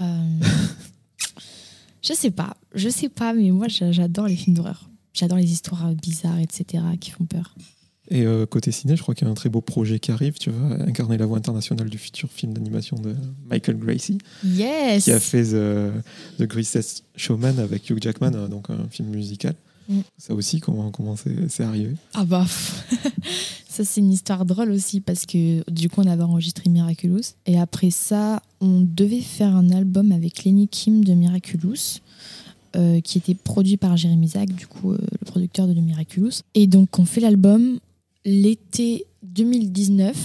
Euh, je sais pas, je sais pas, mais moi, j'a- j'adore les films d'horreur. J'adore les histoires euh, bizarres, etc., qui font peur. Et euh, côté ciné, je crois qu'il y a un très beau projet qui arrive. Tu vas incarner la voix internationale du futur film d'animation de Michael Gracie, Yes qui a fait The, The Greatest Showman avec Hugh Jackman, euh, donc un film musical. Mm. Ça aussi, comment comment c'est arrivé? Ah bah, ça c'est une histoire drôle aussi parce que du coup on avait enregistré Miraculous et après ça on devait faire un album avec Lenny Kim de Miraculous euh, qui était produit par Jérémy Zach, du coup euh, le producteur de Miraculous. Et donc on fait l'album l'été 2019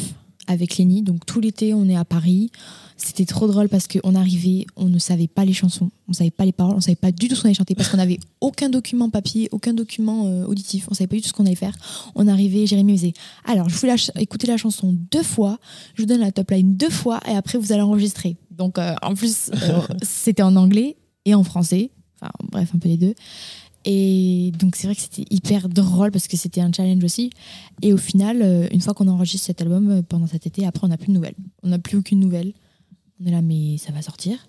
avec Lenny, donc tout l'été on est à Paris. C'était trop drôle parce qu'on arrivait, on ne savait pas les chansons, on savait pas les paroles, on savait pas du tout ce qu'on allait chanter parce qu'on n'avait aucun document papier, aucun document euh, auditif, on savait pas du tout ce qu'on allait faire. On arrivait, Jérémy me disait Alors, je vous lâche écouter la chanson deux fois, je vous donne la top line deux fois et après vous allez enregistrer. Donc, euh, en plus, euh, c'était en anglais et en français, enfin, bref, un peu les deux. Et donc, c'est vrai que c'était hyper drôle parce que c'était un challenge aussi. Et au final, euh, une fois qu'on enregistre cet album euh, pendant cet été, après, on n'a plus de nouvelles. On n'a plus aucune nouvelle. On est là, mais ça va sortir.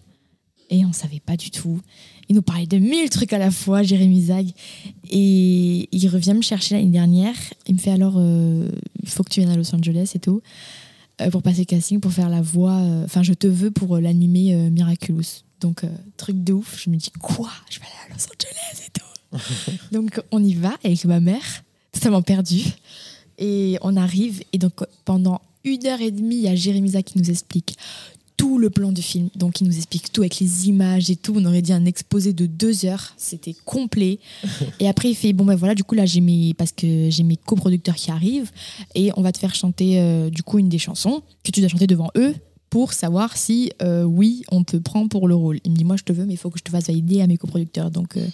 Et on savait pas du tout. Il nous parlait de mille trucs à la fois, Jérémy Zag. Et il revient me chercher l'année dernière. Il me fait alors, euh, il faut que tu viennes à Los Angeles et tout, euh, pour passer casting, pour faire la voix. euh, Enfin, je te veux pour euh, l'animer euh, Miraculous. Donc, euh, truc de ouf. Je me dis, quoi? Je vais aller à Los Angeles et tout. donc, on y va avec ma mère, totalement perdue. Et on arrive. Et donc, pendant une heure et demie, il y a Jérémy Zag qui nous explique tout le plan du film. Donc, il nous explique tout avec les images et tout. On aurait dit un exposé de deux heures. C'était complet. et après, il fait Bon, ben voilà, du coup, là, j'ai mes. Parce que j'ai mes coproducteurs qui arrivent. Et on va te faire chanter, euh, du coup, une des chansons que tu dois chanter devant eux pour savoir si, euh, oui, on te prend pour le rôle. Il me dit Moi, je te veux, mais il faut que je te fasse valider à mes coproducteurs. Donc. euh,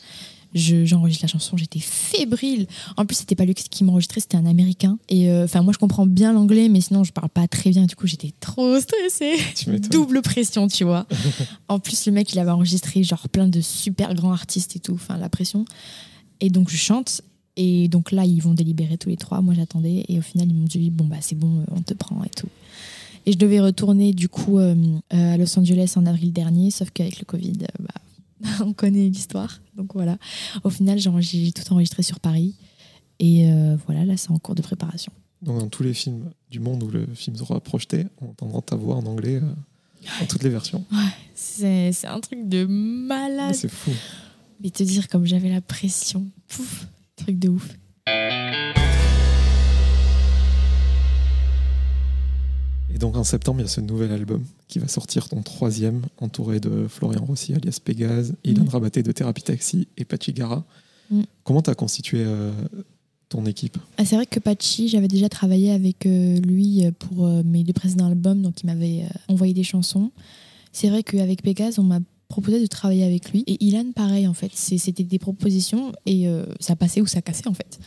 je- j'enregistre la chanson, j'étais fébrile. En plus, c'était pas lui qui m'enregistrait, c'était un américain. Et euh, enfin, moi, je comprends bien l'anglais, mais sinon, je parle pas très bien. Du coup, j'étais trop stressée. Double pression, tu vois. en plus, le mec, il avait enregistré genre plein de super grands artistes et tout. Enfin, la pression. Et donc, je chante. Et donc là, ils vont délibérer tous les trois. Moi, j'attendais. Et au final, ils m'ont dit bon, bah, c'est bon, euh, on te prend et tout. Et je devais retourner du coup euh, à Los Angeles en avril dernier, sauf qu'avec le Covid, bah, on connaît l'histoire. Donc voilà. Au final, j'ai tout enregistré sur Paris. Et euh, voilà, là, c'est en cours de préparation. Donc, dans tous les films du monde où le film sera projeté, on entendra ta voix en anglais euh, dans toutes les versions. C'est c'est un truc de malade. C'est fou. Mais te dire comme j'avais la pression. Pouf, truc de ouf. Et donc en septembre, il y a ce nouvel album qui va sortir, ton troisième, entouré de Florian Rossi, alias Pégase, Ilan Mm. Rabaté de Thérapie Taxi et Pachi Gara. Mm. Comment tu as constitué euh, ton équipe? Ah, c'est vrai que Pachi, j'avais déjà travaillé avec euh, lui pour euh, mes deux précédents albums, donc il m'avait envoyé des chansons. C'est vrai qu'avec Pégase, on m'a proposé de travailler avec lui. Et Ilan, pareil, en fait. C'était des propositions et ça passait ou ça cassait, en fait.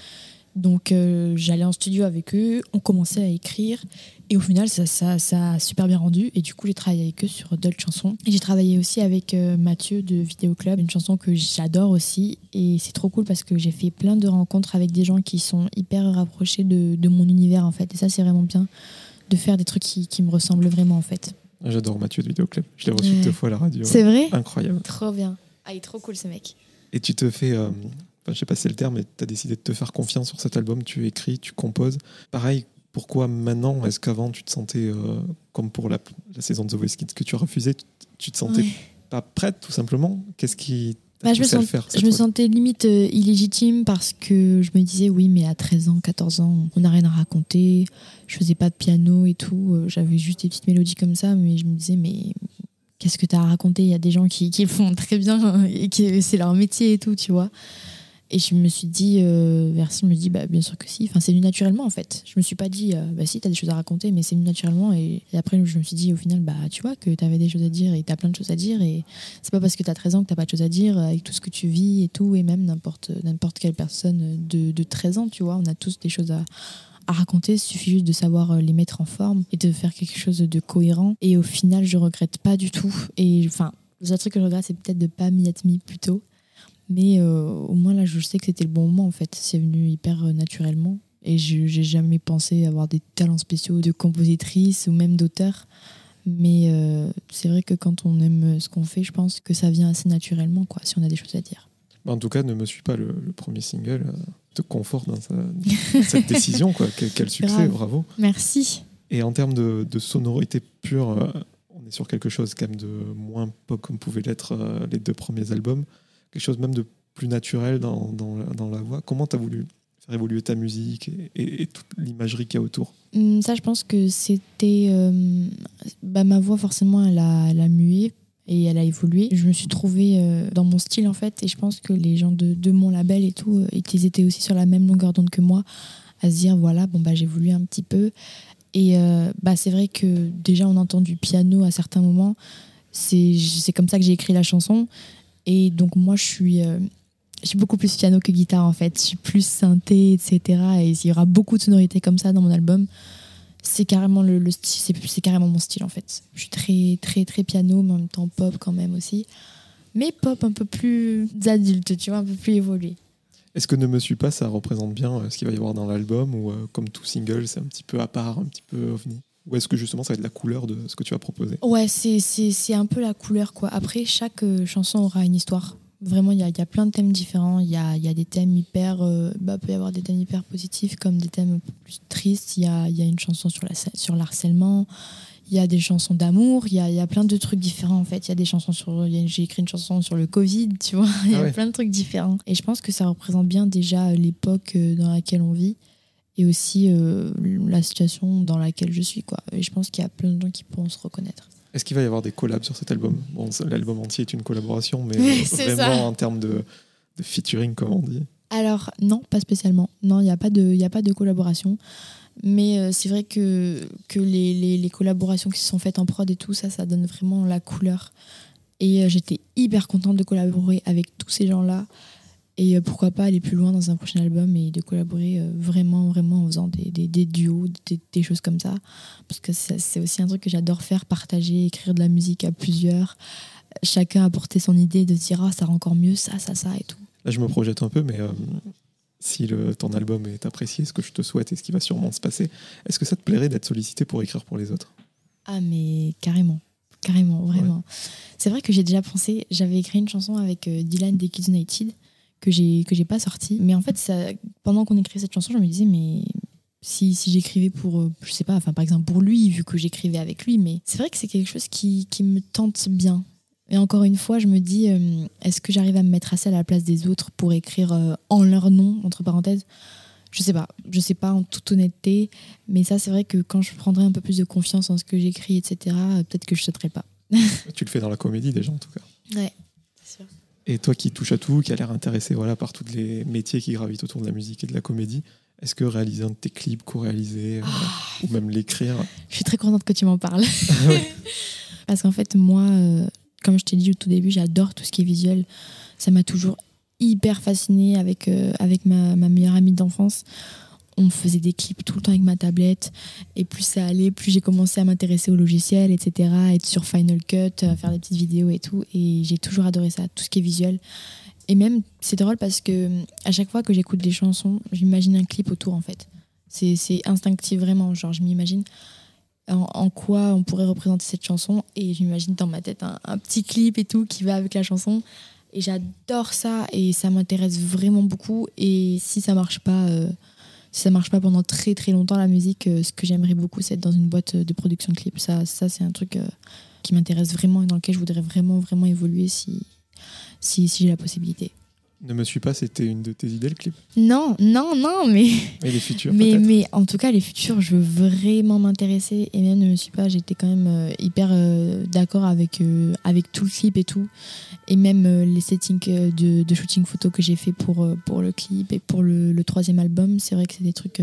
Donc euh, j'allais en studio avec eux, on commençait à écrire et au final ça, ça, ça a super bien rendu et du coup j'ai travaillé avec eux sur d'autres chansons. Et j'ai travaillé aussi avec euh, Mathieu de Vidéo Club, une chanson que j'adore aussi et c'est trop cool parce que j'ai fait plein de rencontres avec des gens qui sont hyper rapprochés de, de mon univers en fait et ça c'est vraiment bien de faire des trucs qui, qui me ressemblent vraiment en fait. J'adore Mathieu de Vidéo Club. Je l'ai reçu Ouais. deux fois à la radio. C'est vrai? Incroyable. Trop bien. Ah il est trop cool ce mec. Et tu te fais, euh, enfin, je sais pas si c'est le terme, mais tu as décidé de te faire confiance sur cet album. Tu écris, tu composes. Pareil, pourquoi maintenant Est-ce qu'avant tu te sentais, euh, comme pour la, la saison de The Voice Kids que tu as refusé, tu, tu te sentais Ouais. pas prête tout simplement? Qu'est-ce qui t'a Bah, je me, poussé à le sens- faire je me sentais limite euh, illégitime parce que je me disais, oui, mais à 13 ans, 14 ans, on n'a rien à raconter. Je faisais pas de piano et tout. euh, J'avais juste des petites mélodies comme ça, mais je me disais, mais qu'est-ce que tu as à raconter? Il y a des gens qui, qui le font très bien et qui c'est leur métier et tout, tu vois. Et je me suis dit, euh, me dit, bah, bien sûr que si. Enfin, c'est venu naturellement en fait. Je me suis pas dit, euh, bah si, t'as des choses à raconter, mais c'est venu naturellement. Et, après, je me suis dit, au final, bah tu vois que t'avais des choses à dire et t'as plein de choses à dire. Et c'est pas parce que t'as 13 ans que t'as pas de choses à dire avec tout ce que tu vis et tout. Et même n'importe n'importe quelle personne de, de 13 ans, tu vois. On a tous des choses à, à raconter. Il suffit juste de savoir euh, les mettre en forme et de faire quelque chose de cohérent. Et au final, je regrette pas du tout. Et enfin, le seul truc que je regrette, c'est peut-être de pas m'y être mis plus tôt. Mais euh, au moins là, je sais que c'était le bon moment en fait. C'est venu hyper euh, naturellement. Et je j'ai jamais pensé avoir des talents spéciaux de compositrice ou même d'auteur. Mais euh, c'est vrai que quand on aime ce qu'on fait, je pense que ça vient assez naturellement, quoi, si on a des choses à dire. Bah, En tout cas, ne me suis pas le, le premier single. te conforte dans, sa- dans cette décision. Quoi. Quel, quel succès, bravo. Merci. Et en termes de, de sonorité pure, on est sur quelque chose quand même de moins pop comme pouvaient l'être les deux premiers albums. Quelque chose même de plus naturel dans, dans, la, voix. Comment tu as voulu faire évoluer ta musique et, toute l'imagerie qu'il y a autour? Hum, Ça, je pense que c'était. euh, bah, ma voix, forcément, elle a, elle mué et elle a évolué. Je me suis trouvée euh, dans mon style, en fait, et je pense que les gens de, mon label et tout, euh, ils étaient aussi sur la même longueur d'onde que moi, à se dire voilà, bon, bah, j'ai évolué un petit peu. Et euh, bah, c'est vrai que déjà, on entend du piano à certains moments. C'est comme ça que j'ai écrit la chanson. Et donc, moi, je suis. euh, je suis beaucoup plus piano que guitare en fait. Je suis plus synthé, etc. Et il y aura beaucoup de sonorités comme ça dans mon album. C'est carrément le, le carrément mon style en fait. Je suis très très très piano, mais en même temps pop quand même aussi. Mais pop un peu plus adulte, tu vois, un peu plus évolué. Est-ce que Ne me suis pas, ça représente bien euh, ce qu'il va y avoir dans l'album ou euh, comme tout single, c'est un petit peu à part, un petit peu ovni? Ou est-ce que justement ça va être la couleur de ce que tu vas proposer? Ouais, c'est, c'est, c'est un peu la couleur quoi. Après, chaque euh, chanson aura une histoire. Vraiment, il y a, il y a plein de thèmes différents. Il y a, il y a des thèmes hyper. euh, bah, peut y avoir des thèmes hyper positifs comme des thèmes un peu plus tristes. Il y a, il y a une chanson sur, la, sur l'harcèlement. Il y a des chansons d'amour. Il y a, il y a plein de trucs différents en fait. Il y a des chansons sur. il y a- J'ai écrit une chanson sur le Covid, tu vois. Il y a Ah ouais. plein de trucs différents. Et je pense que ça représente bien déjà l'époque euh, dans laquelle on vit et aussi euh, la situation dans laquelle je suis. Quoi. Et je pense qu'il y a plein de gens qui pourront se reconnaître. Est-ce qu'il va y avoir des collabs sur cet album? Bon, l'album entier est une collaboration, mais Ouais, euh, vraiment ça. en termes de, de featuring, comme on dit. Alors, non, pas spécialement. Non, il n'y a, pas de- y a pas de collaboration. Mais euh, c'est vrai que, que les, les- les collaborations qui se sont faites en prod et tout, ça, ça donne vraiment la couleur. Et euh, j'étais hyper contente de collaborer avec tous ces gens-là. Et euh, pourquoi pas aller plus loin dans un prochain album et de collaborer euh, vraiment, vraiment en faisant des, des- des duos, des, des choses comme ça. Parce que c'est aussi un truc que j'adore faire, partager, écrire de la musique à plusieurs. Chacun apporter son idée, de se dire, ah, ça rend encore mieux ça, ça, ça et tout. Là, je me projette un peu, mais euh, si le, ton album est apprécié, ce que je te souhaite et ce qui va sûrement se passer, est-ce que ça te plairait d'être sollicité pour écrire pour les autres? Ah, mais carrément. Carrément, vraiment. C'est vrai que j'ai déjà pensé, j'avais écrit une chanson avec euh, Dylan des Kids United que j'ai que j'ai pas sortie. Mais en fait, ça, pendant qu'on écrivait cette chanson, je me disais, mais si, si j'écrivais pour, euh, je sais pas, enfin par exemple pour lui, vu que j'écrivais avec lui, mais c'est vrai que c'est quelque chose qui, qui me tente bien. Et encore une fois, je me dis, euh, est-ce que j'arrive à me mettre assez à la place des autres pour écrire euh, en leur nom, entre parenthèses? Je sais pas, je sais pas en toute honnêteté, mais ça c'est vrai que quand je prendrai un peu plus de confiance en ce que j'écris, etc., peut-être que je sauterai pas. Tu le fais dans la comédie déjà, en tout cas. Ouais. Et toi qui touches à tout, qui a l'air intéressé voilà, par tous les métiers qui gravitent autour de la musique et de la comédie, est-ce que réaliser un de tes clips, co-réaliser, euh, ou même l'écrire Je suis très contente que tu m'en parles. Ouais. Parce qu'en fait, moi, euh, comme je t'ai dit au tout début, j'adore tout ce qui est visuel. Ça m'a toujours hyper fascinée avec, euh, avec ma, ma meilleure amie d'enfance. On faisait des clips tout le temps avec ma tablette. Et plus ça allait, plus j'ai commencé à m'intéresser au logiciel, etc. Être sur Final Cut, faire des petites vidéos et tout. Et j'ai toujours adoré ça, tout ce qui est visuel. Et même, c'est drôle parce que à chaque fois que j'écoute des chansons, j'imagine un clip autour en fait. C'est instinctif vraiment. Genre, je m'imagine en, quoi on pourrait représenter cette chanson et j'imagine dans ma tête un, un petit clip et tout qui va avec la chanson. Et j'adore ça et ça m'intéresse vraiment beaucoup. Et si ça marche pas, euh, si ça marche pas pendant très très longtemps la musique, euh, ce que j'aimerais beaucoup c'est être dans une boîte de production de clips. Ça, c'est un truc euh, qui m'intéresse vraiment et dans lequel je voudrais vraiment vraiment évoluer si, si j'ai la possibilité. Ne me suis pas, c'était une de tes idées, le clip? Non, non, non, mais Et les futurs, mais, mais en tout cas, les futurs, je veux vraiment m'intéresser. Et même, ne me suis pas, j'étais quand même euh, hyper euh, d'accord avec, euh, avec tout le clip et tout. Et même les settings de, de shooting photo que j'ai fait pour, pour le clip et pour le, le troisième album, c'est vrai que c'est des trucs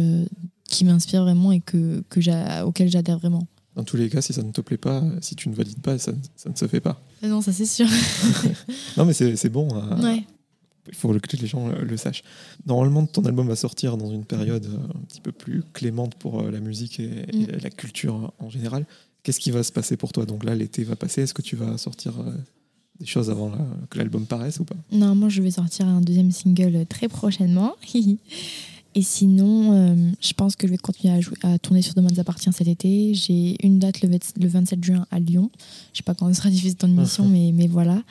qui m'inspirent vraiment et que, que auxquels j'adhère vraiment. Dans tous les cas, si ça ne te plaît pas, si tu ne valides pas, ça, ne- ça ne se fait pas. Ah Non, ça c'est sûr. Non, mais c'est c'est bon. hein. Ouais. Il faut que les gens le, sachent. Normalement, ton album va sortir dans une période euh, un petit peu plus clémente pour euh, la musique et, et Mm. la culture en général. Qu'est-ce qui va se passer pour toi? Donc là, l'été va passer. Est-ce que tu vas sortir euh, des choses avant que l'album paraisse ou pas? Normalement, je vais sortir un deuxième single très prochainement. Et sinon, euh, je pense que je vais continuer à, jouer- à tourner sur Demain nous appartient cet été. J'ai une date le, vingt- le 27 juin à Lyon. Je sais pas quand sera diffusée ton émission, mais, mais voilà.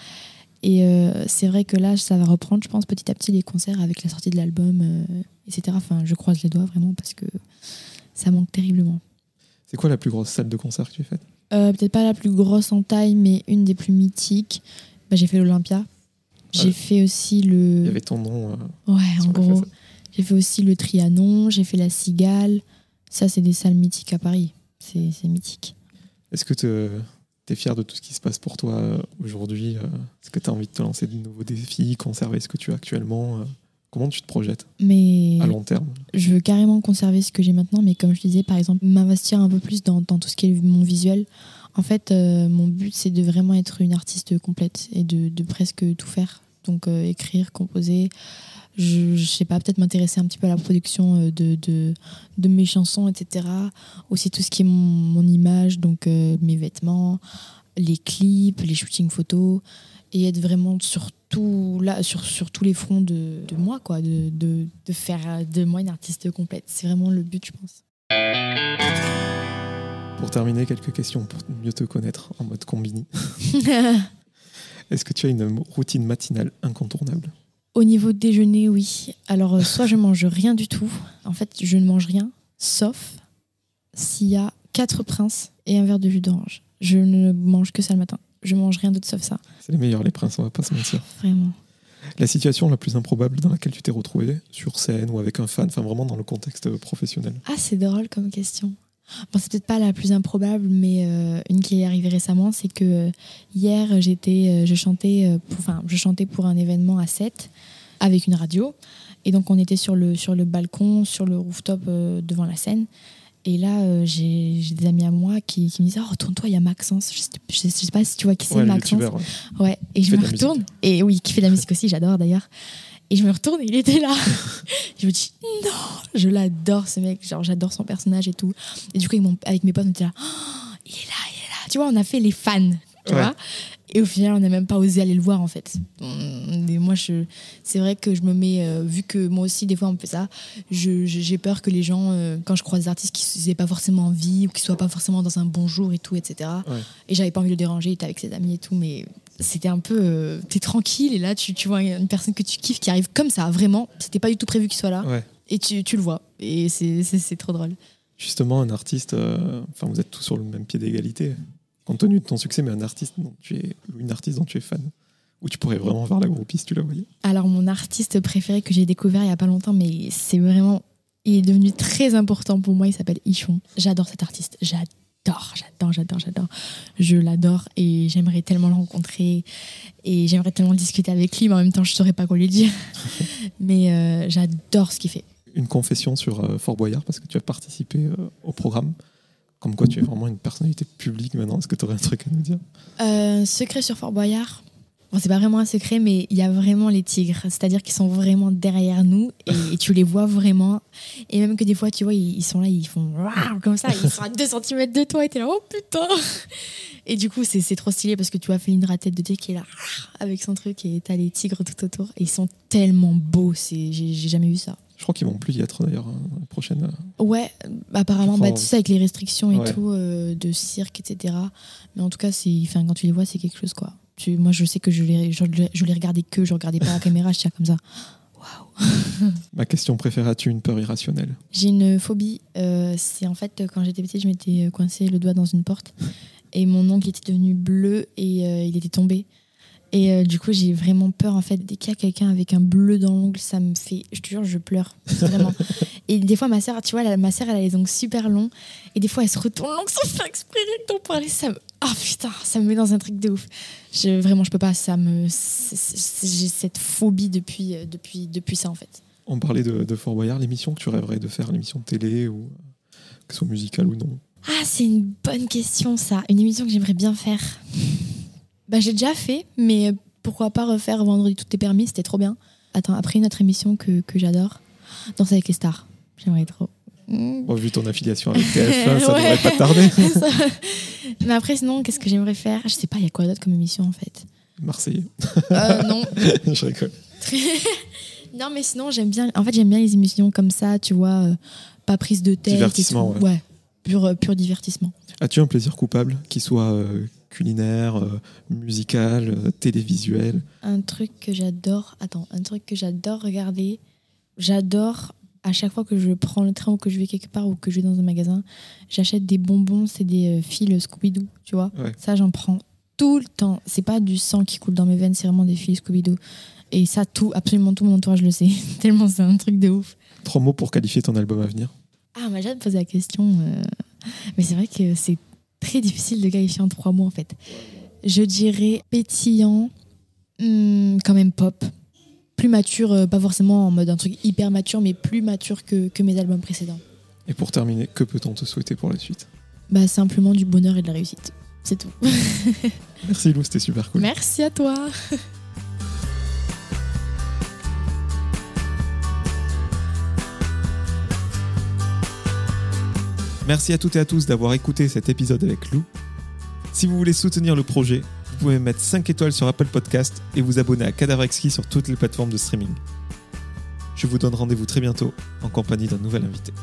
Et euh, c'est vrai que là, ça va reprendre, je pense, petit à petit les concerts avec la sortie de l'album, euh, etc. Enfin, je croise les doigts vraiment parce que ça manque terriblement. C'est quoi la plus grosse salle de concert que tu as faite? Euh, Peut-être pas la plus grosse en taille, mais une des plus mythiques. Bah, j'ai fait l'Olympia. J'ai Ouais. fait aussi le. Il y avait ton nom. Ouais, en gros. J'ai fait aussi le Trianon, j'ai fait la Cigale. Ça, c'est des salles mythiques à Paris. C'est mythique. Est-ce que tu es fier de tout ce qui se passe pour toi euh, aujourd'hui euh, Est-ce que tu as envie de te lancer de nouveaux défis, conserver ce que tu as actuellement euh, Comment tu te projettes Mais à long terme? je veux carrément conserver ce que j'ai maintenant. Mais comme je disais, par exemple, m'investir un peu plus dans, dans tout ce qui est mon visuel. En fait, euh, mon but, c'est de vraiment être une artiste complète et de, de presque tout faire. Donc, euh, écrire, composer. Je, je sais pas, peut-être m'intéresser un petit peu à la production euh, de, de, de mes chansons, etc. Aussi tout ce qui est mon, mon image, donc euh, mes vêtements, les clips, les shootings photos. Et être vraiment sur, tout, là, sur, sur tous les fronts de, de moi, quoi. De, de, de faire de moi une artiste complète. C'est vraiment le but, je pense. Pour terminer, quelques questions pour mieux te connaître en mode combini. Est-ce que tu as une routine matinale incontournable? Au niveau déjeuner, oui. Alors, euh, soit je mange rien du tout. En fait, je ne mange rien, sauf s'il y a quatre princes et un verre de jus d'orange. Je ne mange que ça le matin. Je mange rien d'autre sauf ça. C'est les meilleurs, les princes, on va pas se mentir. Vraiment. La situation la plus improbable dans laquelle tu t'es retrouvé, sur scène ou avec un fan, enfin vraiment dans le contexte professionnel. Ah, c'est drôle comme question. Bon, c'est peut-être pas la plus improbable, mais euh, une qui est arrivée récemment, c'est que euh, hier, j'étais, euh, je chantais, pour, enfin, je chantais pour un événement à 7 avec une radio, et donc on était sur le sur le balcon, sur le rooftop devant la scène. Et là, j'ai des amis à moi qui, qui me disent Oh, retourne-toi, il y a Maxence. Je sais, je sais- pas si tu vois qui c'est, Ouais, Maxence. ouais. Ouais, et je me retourne. Et oui, qui fait de la musique aussi, j'adore d'ailleurs. Et je me retourne et il était là. je me dis non, je l'adore ce mec, genre j'adore son personnage et tout. Et du coup, avec, mon- avec mes potes, on était là, Oh, il est là, il est là. Tu vois, on a fait les fans, tu Ouais. vois. Et au final, on n'a même pas osé aller le voir en fait. Et moi, je, c'est vrai que je me mets, euh, vu que moi aussi, des fois, on me fait ça, je- j'ai peur que les gens, euh, quand je croise des artistes qui n'aient pas forcément envie ou qui soient pas forcément dans un bon jour et tout, etc. Ouais. Et j'avais pas envie de le déranger, il était avec ses amis et tout, mais c'était un peu. euh, T'es tranquille et là, tu, tu vois une personne que tu kiffes qui arrive comme ça, vraiment. C'était pas du tout prévu qu'il soit là. Ouais. Et tu, tu le vois. Et c'est- trop drôle. Justement, un artiste, euh, enfin vous êtes tous sur le même pied d'égalité, compte tenu de ton succès, mais un artiste dont tu es, ou une artiste dont tu es fan, où tu pourrais vraiment faire la groupie si tu la voyais. Alors, mon artiste préféré que j'ai découvert il y a pas longtemps, mais c'est vraiment. Il est devenu très important pour moi, il s'appelle Ichon. J'adore cet artiste. J'adore, j'adore, j'adore, j'adore. Je l'adore et j'aimerais tellement le rencontrer et j'aimerais tellement discuter avec lui, mais en même temps, je saurais pas quoi lui dire. mais euh, j'adore ce qu'il fait. Une confession sur euh, Fort Boyard, parce que tu as participé euh, au programme, comme quoi tu es vraiment une personnalité publique maintenant. Est-ce que tu aurais un truc à nous dire? Euh, secret sur Fort Boyard. Bon, c'est pas vraiment un secret, mais il y a vraiment les tigres. C'est-à-dire qu'ils sont vraiment derrière nous et, et tu les vois vraiment. Et même que des fois, tu vois, ils, ils sont là, ils font comme ça, ils sont à 2 cm de toi et t'es là, oh putain Et du coup, c'est trop stylé parce que tu vois Félindra tête de tigre qui est là avec son truc et t'as les tigres tout autour. Et ils sont tellement beaux, c'est- j'ai jamais vu ça. Je crois qu'ils vont plus y être d'ailleurs hein, la prochaine. euh. Ouais, apparemment, bah, tu sais, avec les restrictions et Ouais. tout, euh, de cirque, etc. Mais en tout cas, enfin, quand tu les vois, c'est quelque chose, quoi. Tu, moi, je sais que je les, je, les- je les regardais que, je regardais pas la caméra, je tiens comme ça. Waouh Ma question préférée, as-tu une peur irrationnelle? J'ai une phobie, euh, c'est en fait, quand j'étais petite, je m'étais coincé le doigt dans une porte et mon ongle était devenu bleu et euh, il était tombé. Et euh, du coup, j'ai vraiment peur, en fait, dès qu'il y a quelqu'un avec un bleu dans l'ongle, ça me fait, je te jure, je pleure, vraiment. et des fois, ma sœur, tu vois, elle- ma sœur, elle a les ongles super longs et des fois, elle se retourne l'ongle sans faire exprès rien que. Ça me, ah putain, ça me met dans un truc de ouf. Je, vraiment, je peux pas, ça me, j'ai cette phobie depuis, euh, depuis, depuis ça, en fait. On parlait de, de Fort Boyard, l'émission que tu rêverais de faire, l'émission de télé, ou que ce soit musicale ou non? Ah, c'est une bonne question, ça. Une émission que j'aimerais bien faire. Bah, j'ai déjà fait, mais pourquoi pas refaire Vendredi tout est permis, c'était trop bien. Attends, après une autre émission que, que j'adore, Danse avec les stars. J'aimerais trop. Mm. Bon, vu ton affiliation avec TF1, ça Ouais. devrait pas tarder. Mais après, sinon, qu'est-ce que j'aimerais faire? Je sais pas, il y a quoi d'autre comme émission en fait? Marseillais. Euh, Non. Je rigole. non, mais sinon, j'aime bien. En fait, j'aime bien les émissions comme ça, tu vois, euh, pas prise de tête. Divertissement, ouais. Pur, euh, pur divertissement. As-tu un plaisir coupable, qui soit euh, culinaire, euh, musical, euh, télévisuel Un truc que j'adore, attends, un truc que j'adore regarder, j'adore à chaque fois que je prends le train ou que je vais quelque part ou que je vais dans un magasin, j'achète des bonbons, c'est des euh, fils Scooby-Doo, tu vois. Ouais. Ça, j'en prends tout le temps. C'est pas du sang qui coule dans mes veines, c'est vraiment des fils Scooby-Doo. Et ça, tout, absolument tout mon entourage le sait. Tellement c'est un truc de ouf. Trois mots pour qualifier ton album à venir. Ah, m'a déjà posé la question. euh, Mais c'est vrai que c'est très difficile de qualifier en trois mots, en fait. Je dirais pétillant, hmm, quand même pop. Plus mature, euh, pas forcément en mode un truc hyper mature, mais plus mature que, que mes albums précédents. Et pour terminer, que peut-on te souhaiter pour la suite? Bah, simplement du bonheur et de la réussite. C'est tout. Merci Lou, c'était super cool. Merci à toi. Merci à toutes et à tous d'avoir écouté cet épisode avec Lou. Si vous voulez soutenir le projet, vous pouvez mettre 5 étoiles sur Apple Podcast et vous abonner à Cadavre Exquis sur toutes les plateformes de streaming. Je vous donne rendez-vous très bientôt en compagnie d'un nouvel invité.